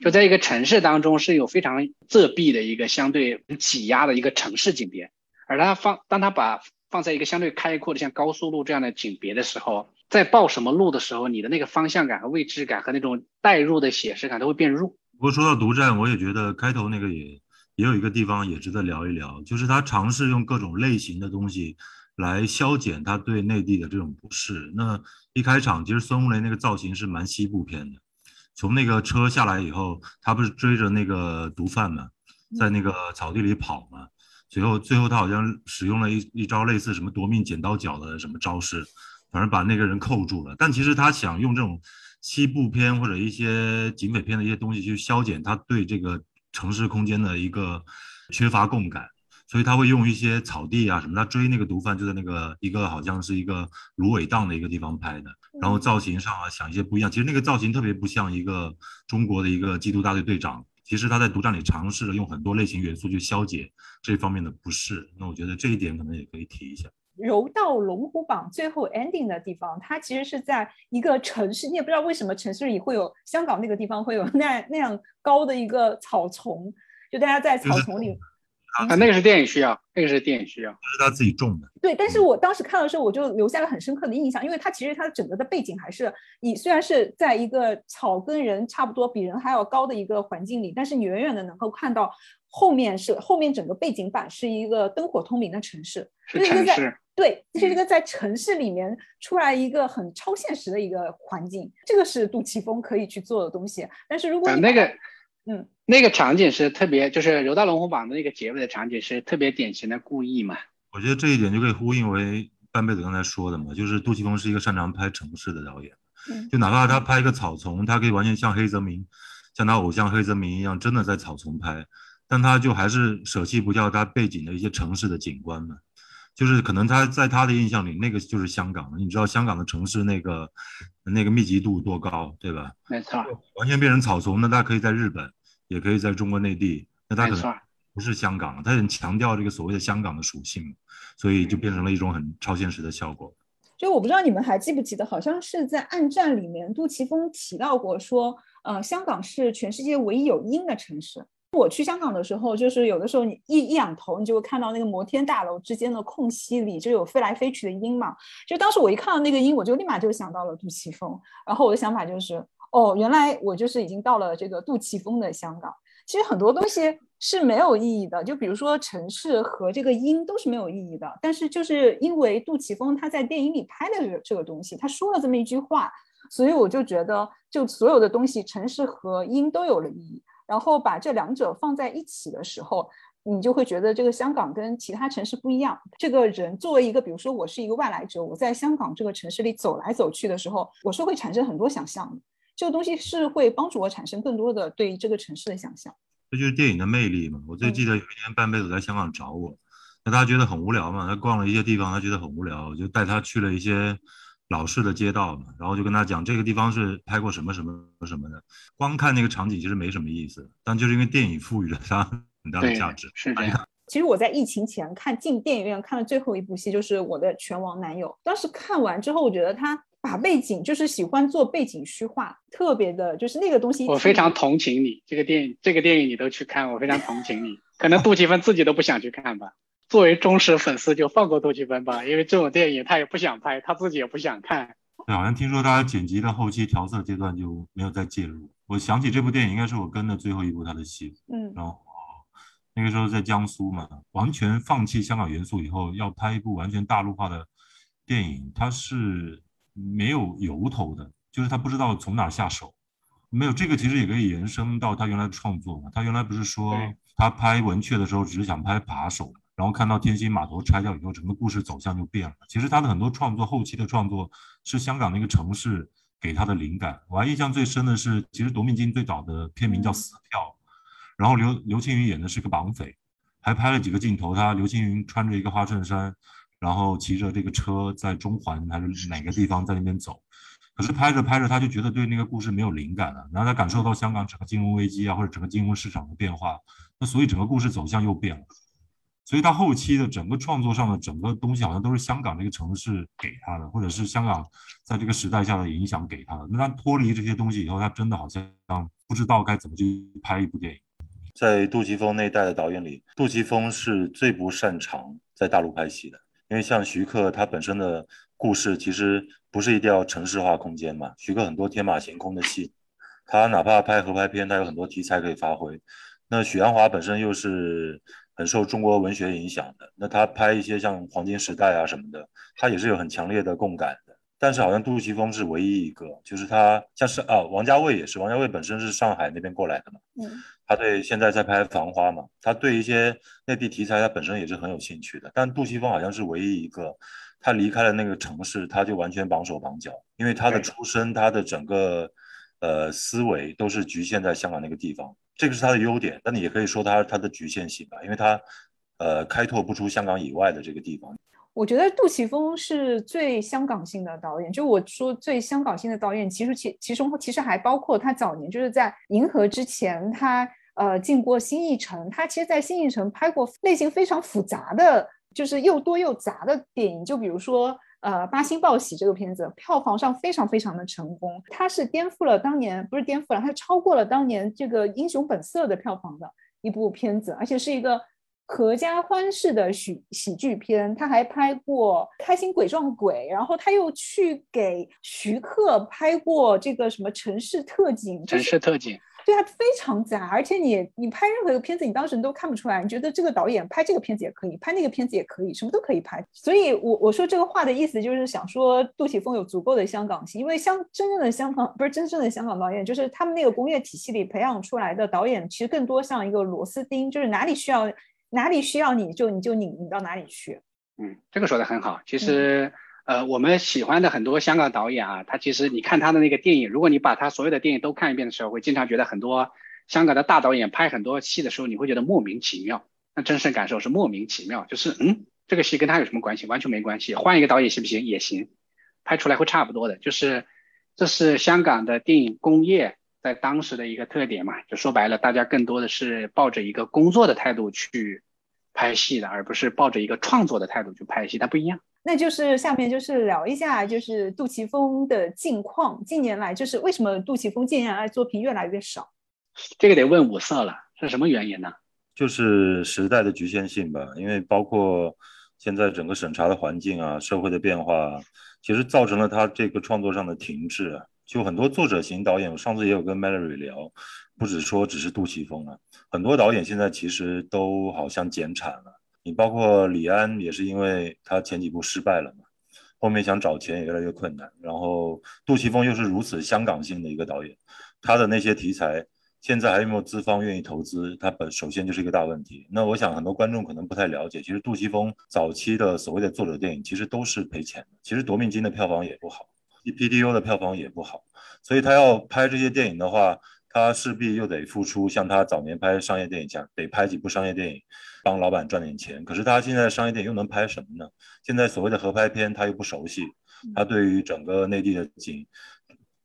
就在一个城市当中是有非常仄闭的一个相对挤压的一个城市景别，而他放当他把放在一个相对开阔的像高速路这样的景别的时候，在报什么路的时候，你的那个方向感和位置感和那种带入的写实感都会变弱。不过说到独占，我也觉得开头那个也也有一个地方也值得聊一聊，就是他尝试用各种类型的东西来消减他对内地的这种不适。那一开场，其实孙红雷那个造型是蛮西部片的，从那个车下来以后，他不是追着那个毒贩嘛，在那个草地里跑嘛，最后最后他好像使用了一一招类似什么夺命剪刀脚的什么招式，反正把那个人扣住了。但其实他想用这种。西部片或者一些警匪片的一些东西去消减他对这个城市空间的一个缺乏共感。所以他会用一些草地啊什么，他追那个毒贩就在那个一个好像是一个芦苇荡的一个地方拍的，然后造型上啊想一些不一样。其实那个造型特别不像一个中国的一个缉毒大队队长。其实他在独占里尝试着用很多类型元素去消解这方面的不适。那我觉得这一点可能也可以提一下。柔道龙虎榜最后 ending 的地方，它其实是在一个城市，你也不知道为什么城市里会有香港那个地方会有那那样高的一个草丛，就大家在草丛里。啊，那个是电影需要，那个是电影需要，是他自己种的。对，但是我当时看的时候，我就留下了很深刻的印象，因为它其实它整个的背景还是你虽然是在一个草跟人差不多，比人还要高的一个环境里，但是你远远的能够看到后面是后面整个背景板是一个灯火通明的城市，是城市。对，这是一个在城市里面出来一个很超现实的一个环境，这个是杜琪峰可以去做的东西。但是如果那个。嗯，那个场景是特别，就是《柔道龙虎榜》的那个结尾的场景是特别典型的故意嘛？我觉得这一点就可以呼应为半辈子刚才说的嘛，就是杜琪峰是一个擅长拍城市的导演，就哪怕他拍一个草丛，他可以完全像黑泽明，像他偶像黑泽明一样，真的在草丛拍，但他就还是舍弃不掉他背景的一些城市的景观嘛。就是可能他在他的印象里，那个就是香港你知道香港的城市那个那个密集度多高，对吧？没错，完全变成草丛，那他可以在日本，也可以在中国内地，那他可能不是香港，他很强调这个所谓的香港的属性，所以就变成了一种很超现实的效果。就我不知道你们还记不记得，好像是在《暗战》里面，杜琪峰提到过说，呃，香港是全世界唯一有鹰的城市。我去香港的时候，就是有的时候你一一仰头，你就会看到那个摩天大楼之间的空隙里就有飞来飞去的鹰嘛。就当时我一看到那个鹰，我就立马就想到了杜琪峰。然后我的想法就是，哦，原来我就是已经到了这个杜琪峰的香港。其实很多东西是没有意义的，就比如说城市和这个音都是没有意义的。但是就是因为杜琪峰他在电影里拍的这个这个东西，他说了这么一句话，所以我就觉得，就所有的东西，城市和音都有了意义。然后把这两者放在一起的时候，你就会觉得这个香港跟其他城市不一样。这个人作为一个，比如说我是一个外来者，我在香港这个城市里走来走去的时候，我是会产生很多想象的。这个东西是会帮助我产生更多的对于这个城市的想象。这就是电影的魅力嘛。我最记得有一年半辈子在香港找我，那他觉得很无聊嘛，他逛了一些地方，他觉得很无聊，我就带他去了一些。老式的街道嘛，然后就跟他讲这个地方是拍过什么什么什么的。光看那个场景其实没什么意思，但就是因为电影赋予了它很大的价值。是这样。其实我在疫情前看进电影院看的最后一部戏就是我的拳王男友。当时看完之后，我觉得他把背景就是喜欢做背景虚化，特别的就是那个东西。我非常同情你，这个电影这个电影你都去看，我非常同情你。可能杜琪峰自己都不想去看吧。作为忠实粉丝，就放过杜琪峰吧，因为这种电影他也不想拍，他自己也不想看。对，好像听说他剪辑到后期调色阶段就没有再介入。我想起这部电影，应该是我跟的最后一部他的戏。嗯，然后那个时候在江苏嘛，完全放弃香港元素以后，要拍一部完全大陆化的电影，他是没有由头的，就是他不知道从哪下手。没有这个，其实也可以延伸到他原来的创作嘛。他原来不是说他拍文雀的时候，只是想拍扒手。然后看到天星码头拆掉以后，整个故事走向就变了。其实他的很多创作，后期的创作是香港那个城市给他的灵感。我还印象最深的是，其实夺命金最早的片名叫《死票》，然后刘刘青云演的是个绑匪，还拍了几个镜头，他刘青云穿着一个花衬衫，然后骑着这个车在中环还是哪个地方在那边走。可是拍着拍着，他就觉得对那个故事没有灵感了。然后他感受到香港整个金融危机啊，或者整个金融市场的变化，那所以整个故事走向又变了。所以他后期的整个创作上的整个东西，好像都是香港这个城市给他的，或者是香港在这个时代下的影响给他的。那他脱离这些东西以后，他真的好像不知道该怎么去拍一部电影。在杜琪峰那一代的导演里，杜琪峰是最不擅长在大陆拍戏的，因为像徐克，他本身的故事其实不是一定要城市化空间嘛。徐克很多天马行空的戏，他哪怕拍合拍片，他有很多题材可以发挥。那许鞍华本身又是。很受中国文学影响的，那他拍一些像《黄金时代》啊什么的，他也是有很强烈的共感的。但是好像杜琪峰是唯一一个，就是他像是啊，王家卫也是，王家卫本身是上海那边过来的嘛，嗯，他对现在在拍《繁花》嘛，他对一些内地题材他本身也是很有兴趣的。但杜琪峰好像是唯一一个，他离开了那个城市，他就完全绑手绑脚，因为他的出身，他的整个呃思维都是局限在香港那个地方，这个是他的优点，但你也可以说他他的局限性吧，因为他呃开拓不出香港以外的这个地方。我觉得杜琪峰是最香港性的导演，就我说最香港性的导演，其实其其中其实还包括他早年就是在《银河》之前，他呃进过新艺城，他其实，在新艺城拍过类型非常复杂的。就是又多又杂的电影，就比如说，呃，《八星报喜》这个片子，票房上非常非常的成功，他是颠覆了当年，不是颠覆了，他是超过了当年这个《英雄本色》的票房的一部片子，而且是一个合家欢式的喜喜剧片。他还拍过《开心鬼撞鬼》，然后他又去给徐克拍过这个什么城市特警，城市特警。对他非常杂，而且你你拍任何一个片子，你当时你都看不出来。你觉得这个导演拍这个片子也可以，拍那个片子也可以，什么都可以拍。所以，我我说这个话的意思就是想说，杜琪峰有足够的香港性，因为香真正的香港不是真正的香港导演，就是他们那个工业体系里培养出来的导演，其实更多像一个螺丝钉，就是哪里需要哪里需要你就你就拧拧到哪里去。嗯，这个说的很好。其实。呃，我们喜欢的很多香港导演啊，他其实你看他的那个电影，如果你把他所有的电影都看一遍的时候，会经常觉得很多香港的大导演拍很多戏的时候，你会觉得莫名其妙。那真实感受是莫名其妙，就是嗯，这个戏跟他有什么关系？完全没关系。换一个导演行不行？也行，拍出来会差不多的。就是这是香港的电影工业在当时的一个特点嘛。就说白了，大家更多的是抱着一个工作的态度去拍戏的，而不是抱着一个创作的态度去拍戏，它不一样。那就是下面就是聊一下，就是杜琪峰的近况。近年来，就是为什么杜琪峰近年来作品越来越少？这个得问五色了，是什么原因呢？就是时代的局限性吧。因为包括现在整个审查的环境啊，社会的变化，其实造成了他这个创作上的停滞啊。就很多作者型导演，我上次也有跟 Mallory 聊，不止说只是杜琪峰啊，很多导演现在其实都好像减产了。你包括李安也是因为他前几部失败了嘛，后面想找钱也越来越困难。然后杜琪峰又是如此香港性的一个导演，他的那些题材现在还有没有资方愿意投资？他本首先就是一个大问题。那我想很多观众可能不太了解，其实杜琪峰早期的所谓的作者电影其实都是赔钱的，其实夺命金的票房也不好，PTU 的票房也不好，所以他要拍这些电影的话。他势必又得付出，像他早年拍商业电影，像得拍几部商业电影，帮老板赚点钱。可是他现在商业电影又能拍什么呢？现在所谓的合拍片，他又不熟悉。他对于整个内地的景，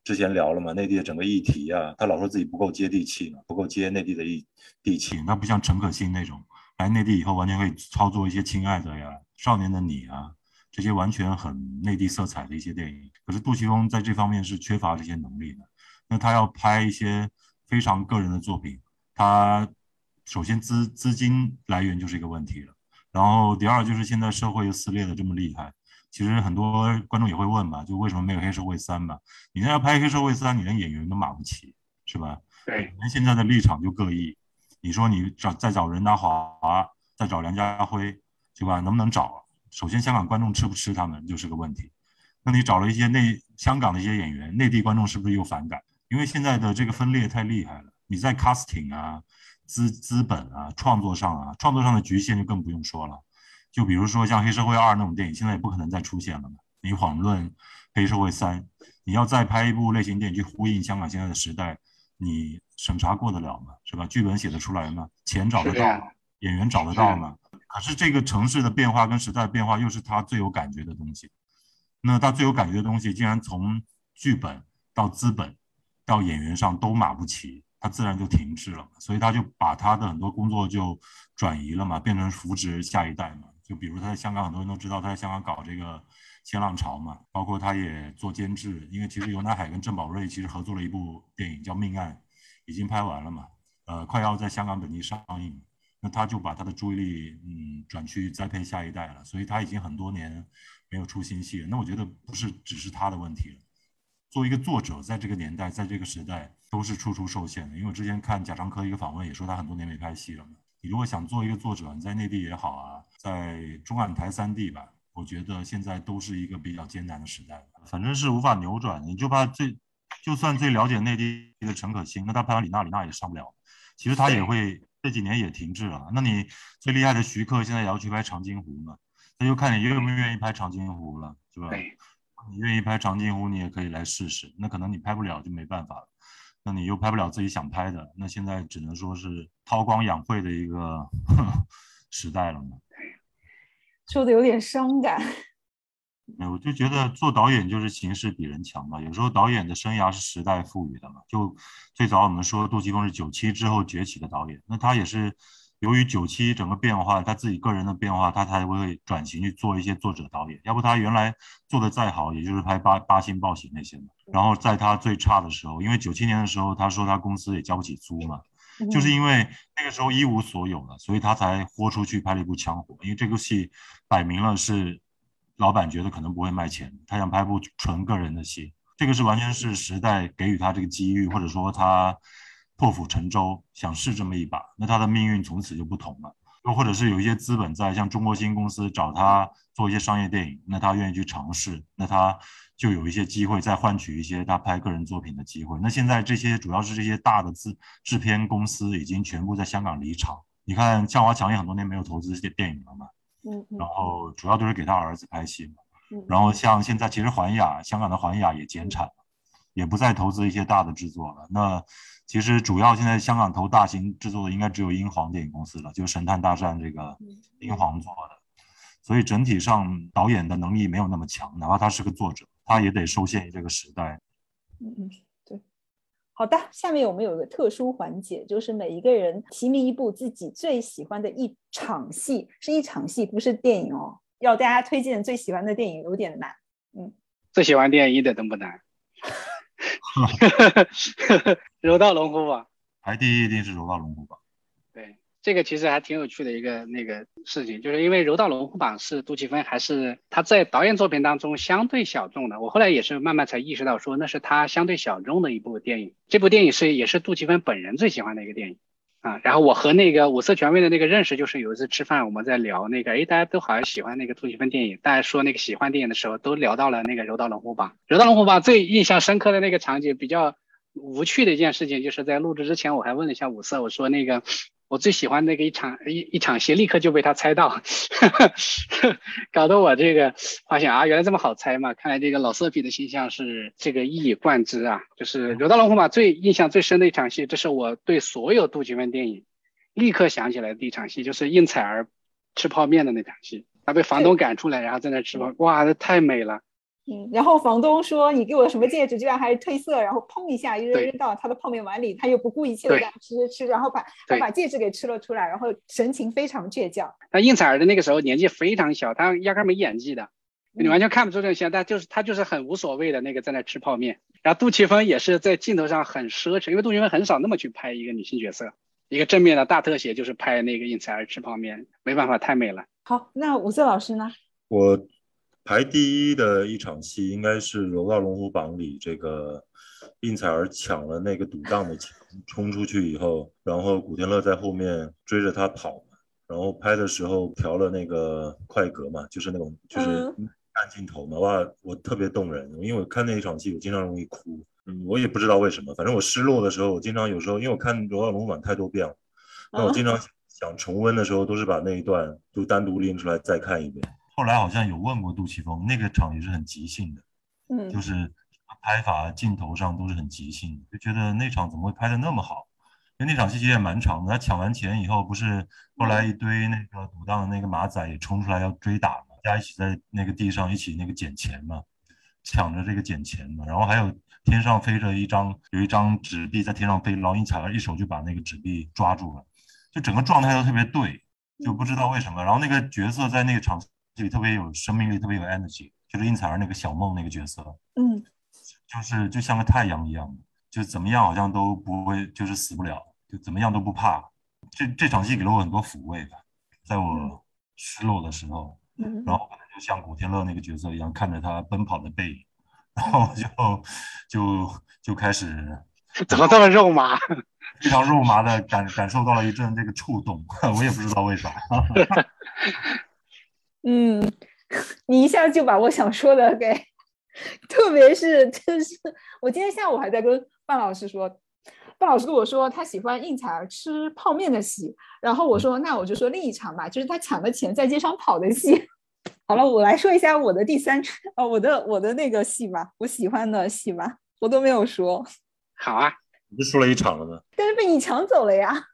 之前聊了嘛，内地的整个议题啊，他老说自己不够接地气嘛，不够接内地的地地气。那不像陈可辛那种，来内地以后完全可以操作一些《亲爱的》呀、《少年的你》啊这些完全很内地色彩的一些电影。可是杜琪峰在这方面是缺乏这些能力的。那他要拍一些非常个人的作品，他首先资资金来源就是一个问题了。然后第二就是现在社会又撕裂的这么厉害，其实很多观众也会问嘛，就为什么没有黑社会三嘛？你现在拍黑社会三，你连演员都买不起，是吧？对，那现在的立场就各异。你说你找再找任达华，再找梁家辉，对吧？能不能找？首先香港观众吃不吃他们就是个问题。那你找了一些内香港的一些演员，内地观众是不是又反感？因为现在的这个分裂太厉害了，你在 casting 啊、资资本啊、创作上啊，创作上的局限就更不用说了。就比如说像《黑社会二》那种电影，现在也不可能再出现了嘛。你遑论《黑社会三》，你要再拍一部类型电影去呼应香港现在的时代，你审查过得了吗？是吧？剧本写得出来吗？钱找得到吗？演员找得到吗？可是这个城市的变化跟时代的变化，又是他最有感觉的东西。那他最有感觉的东西，竟然从剧本到资本。到演员上都码不齐，他自然就停滞了，所以他就把他的很多工作就转移了嘛，变成扶植下一代嘛。就比如他在香港，很多人都知道他在香港搞这个《新浪潮》嘛，包括他也做监制，因为其实尤乃海跟郑宝瑞其实合作了一部电影叫《命案》，已经拍完了嘛，呃，快要在香港本地上映，那他就把他的注意力嗯转去栽培下一代了，所以他已经很多年没有出新戏了。那我觉得不是只是他的问题了。作为一个作者，在这个年代，在这个时代，都是处处受限的。因为我之前看贾樟柯一个访问，也说他很多年没拍戏了嘛。你如果想做一个作者，你在内地也好啊，在中港台三地吧，我觉得现在都是一个比较艰难的时代。反正是无法扭转。你就怕最，就算最了解内地的陈可辛，那他拍完李娜，李娜也上不了。其实他也会这几年也停滞了。那你最厉害的徐克，现在也要去拍长津湖嘛？那就看你愿不愿意拍长津湖了，是吧？你愿意拍长津湖，你也可以来试试。那可能你拍不了就没办法了。那你又拍不了自己想拍的，那现在只能说是韬光养晦的一个 时代了嘛。说的有点伤感。哎，我就觉得做导演就是形势比人强嘛。有时候导演的生涯是时代赋予的嘛。就最早我们说杜琪峰是九七之后崛起的导演，那他也是由于九七整个变化，他自己个人的变化，他才会转型去做一些作者导演。要不他原来做的再好，也就是拍八八星报喜那些嘛。然后在他最差的时候，因为九七年的时候，他说他公司也交不起租嘛，就是因为那个时候一无所有了，所以他才豁出去拍了一部《枪火》，因为这部戏摆明了是。老板觉得可能不会卖钱，他想拍部纯个人的戏，这个是完全是时代给予他这个机遇，或者说他破釜沉舟想试这么一把，那他的命运从此就不同了。又或者是有一些资本在，像中国新公司找他做一些商业电影，那他愿意去尝试，那他就有一些机会再换取一些他拍个人作品的机会。那现在这些主要是这些大的制制片公司已经全部在香港离场，你看向华强也很多年没有投资这些电影了嘛。嗯，然后主要就是给他儿子拍戏嘛。嗯，然后像现在其实环亚，香港的环亚也减产了，也不再投资一些大的制作了。那其实主要现在香港投大型制作的应该只有英皇电影公司了，就《神探大战》这个英皇做的。所以整体上导演的能力没有那么强，哪怕他是个作者，他也得受限于这个时代。嗯嗯，对。好的，下面我们有一个特殊环节，就是每一个人提名一部自己最喜欢的一场戏，是一场戏，不是电影哦。要大家推荐最喜欢的电影有点难。嗯，最喜欢电影一点都不难。柔道龙虎榜排第一一定是柔道龙虎榜。这个其实还挺有趣的一个那个事情，就是因为《柔道龙虎榜》是杜琪峰还是他在导演作品当中相对小众的，我后来也是慢慢才意识到说那是他相对小众的一部电影。这部电影是也是杜琪峰本人最喜欢的一个电影啊。然后我和那个五色权威的那个认识就是有一次吃饭我们在聊那个，哎，大家都好像喜欢那个杜琪峰电影，大家说那个喜欢电影的时候都聊到了那个《柔道龙虎榜》。《柔道龙虎榜》最印象深刻的那个场景，比较无趣的一件事情，就是在录制之前我还问了一下五色，我说那个。我最喜欢那个一场一一场戏，立刻就被他猜到，搞得我这个发现啊，原来这么好猜嘛！看来这个老色批的形象是这个一以贯之啊。就是《刘大龙虎马》最印象最深的一场戏，这是我对所有杜琪峰电影立刻想起来的第一场戏，就是应采儿吃泡面的那场戏。他被房东赶出来，然后在那吃泡，哇，这太美了。嗯，然后房东说你给我什么戒指，居然还是褪色，然后砰一下一扔扔到他的泡面碗里，他又不顾一切的吃吃吃，然后把还把戒指给吃了出来，然后神情非常倔强。那应采儿的那个时候年纪非常小，他压根没演技的，你完全看不出这种像，但就是他就是很无所谓的那个在那吃泡面。然后杜琪峰也是在镜头上很奢侈，因为杜琪峰很少那么去拍一个女性角色，一个正面的大特写就是拍那个应采儿吃泡面，没办法太美了。好，那五色老师呢？我。排第一的一场戏应该是《柔道龙虎榜》里，这个应采儿抢了那个赌档的钱，冲出去以后，然后古天乐在后面追着他跑嘛，然后拍的时候调了那个快格嘛，就是那种就是慢镜头嘛，哇，我特别动人，因为我看那一场戏，我经常容易哭，嗯，我也不知道为什么，反正我失落的时候，我经常有时候，因为我看《柔道龙虎榜》太多遍了，那我经常想重温的时候，都是把那一段就单独拎出来再看一遍。后来好像有问过杜琪峰，那个场也是很即兴的，嗯，就是拍法、镜头上都是很即兴，就觉得那场怎么会拍的那么好？因为那场戏其实也蛮长的。他抢完钱以后，不是后来一堆那个赌档的那个马仔也冲出来要追打嘛，大家一起在那个地上一起那个捡钱嘛，抢着这个捡钱嘛。然后还有天上飞着一张有一张纸币在天上飞，老鹰采儿一手就把那个纸币抓住了，就整个状态都特别对，就不知道为什么。然后那个角色在那个场。里特别有生命力，特别有 energy，就是应采儿那个小梦那个角色，嗯，就是就像个太阳一样，就怎么样好像都不会，就是死不了，就怎么样都不怕。这这场戏给了我很多抚慰吧，在我失落的时候，嗯，然后可能就像古天乐那个角色一样，看着他奔跑的背影，然后就就就开始 怎么这么肉麻，非常肉麻的感感受到了一阵这个触动，我也不知道为啥。嗯，你一下就把我想说的给，特别是就是我今天下午还在跟范老师说，范老师跟我说他喜欢应采儿吃泡面的戏，然后我说那我就说另一场吧，就是他抢了钱在街上跑的戏。好了，我来说一下我的第三哦，我的我的那个戏吧，我喜欢的戏吧，我都没有说。好啊，你不说了一场了吗？但是被你抢走了呀。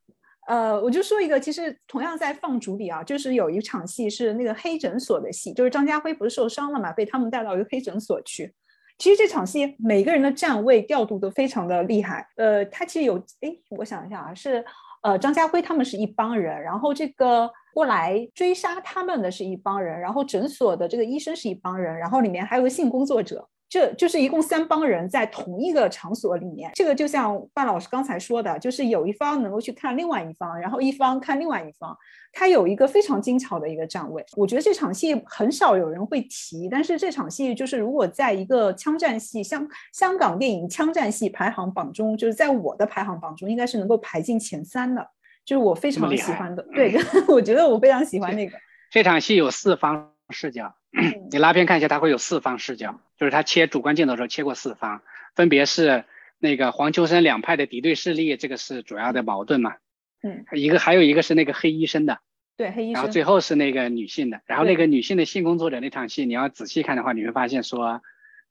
呃，我就说一个，其实同样在放逐里啊，就是有一场戏是那个黑诊所的戏，就是张家辉不是受伤了嘛，被他们带到一个黑诊所去。其实这场戏每个人的站位调度都非常的厉害。呃，他其实有，哎，我想一下啊，是呃张家辉他们是一帮人，然后这个过来追杀他们的是一帮人，然后诊所的这个医生是一帮人，然后里面还有个性工作者。这就是一共三帮人在同一个场所里面，这个就像范老师刚才说的，就是有一方能够去看另外一方，然后一方看另外一方，他有一个非常精巧的一个站位。我觉得这场戏很少有人会提，但是这场戏就是如果在一个枪战戏香香港电影枪战戏排行榜中，就是在我的排行榜中应该是能够排进前三的，就是我非常喜欢的。对，我觉得我非常喜欢那个。这场戏有四方视角。你拉片看一下，它会有四方视角，就是它切主观镜头的时候切过四方，分别是那个黄秋生两派的敌对势力，这个是主要的矛盾嘛。嗯，一个还有一个是那个黑医生的，对黑医生，然后最后是那个女性的，然后那个女性的性工作者那场戏，你要仔细看的话，你会发现说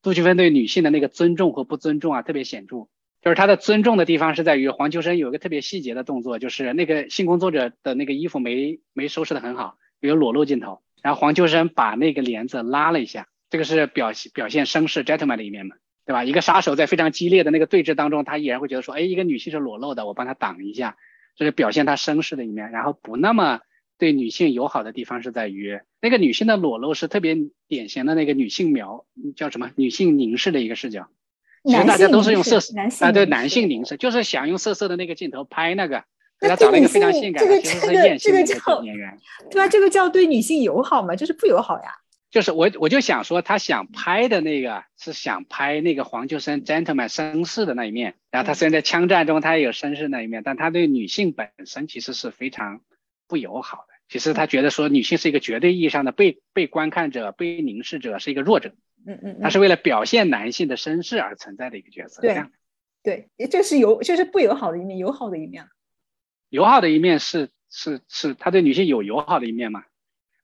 杜琪峰对女性的那个尊重和不尊重啊特别显著，就是他的尊重的地方是在于黄秋生有一个特别细节的动作，就是那个性工作者的那个衣服没没收拾的很好，有裸露镜头。然后黄秋生把那个帘子拉了一下，这个是表现表现绅士 gentleman 的一面嘛，对吧？一个杀手在非常激烈的那个对峙当中，他依然会觉得说，哎，一个女性是裸露的，我帮她挡一下，这是表现他绅士的一面。然后不那么对女性友好的地方是在于，那个女性的裸露是特别典型的那个女性描叫什么？女性凝视的一个视角。其实大家都是用色色啊，对，男性凝视，就是想用色色的那个镜头拍那个。他找了一个非常性感的，其实是艳星的演员，对啊，这个叫对女性友好吗？就是不友好呀。就是我我就想说，他想拍的那个是想拍那个黄秋生 gentleman 绅士的那一面，然后他虽然在枪战中他也有绅士那一面，但他对女性本身其实是非常不友好的。其实他觉得说女性是一个绝对意义上的被被观看者、被凝视者，是一个弱者。嗯嗯，他是为了表现男性的绅士而存在的一个角色。对，对，这是友，这是不友好的一面，友好的一面。友好的一面是是是，他对女性有友好的一面吗？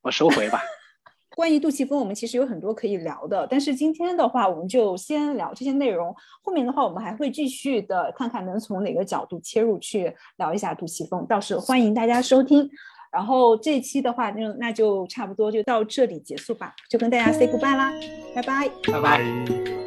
我收回吧。关于杜琪峰，我们其实有很多可以聊的，但是今天的话，我们就先聊这些内容。后面的话，我们还会继续的看看能从哪个角度切入去聊一下杜琪峰。到时候欢迎大家收听。然后这一期的话，就那就差不多就到这里结束吧，就跟大家 say goodbye 啦，拜拜，拜拜。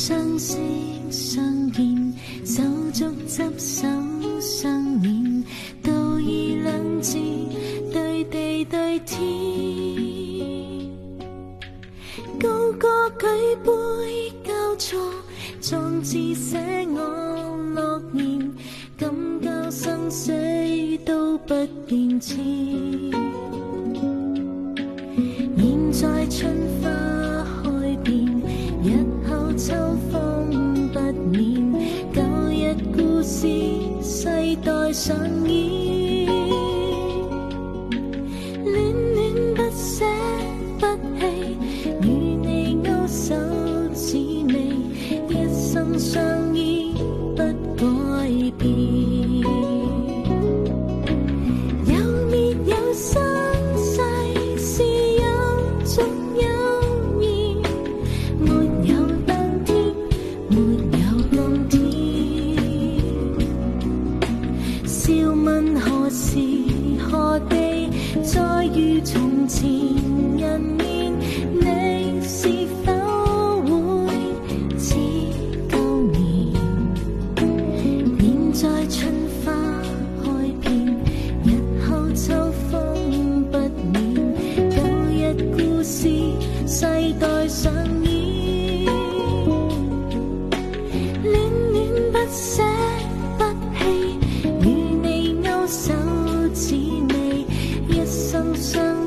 相识相见 sun.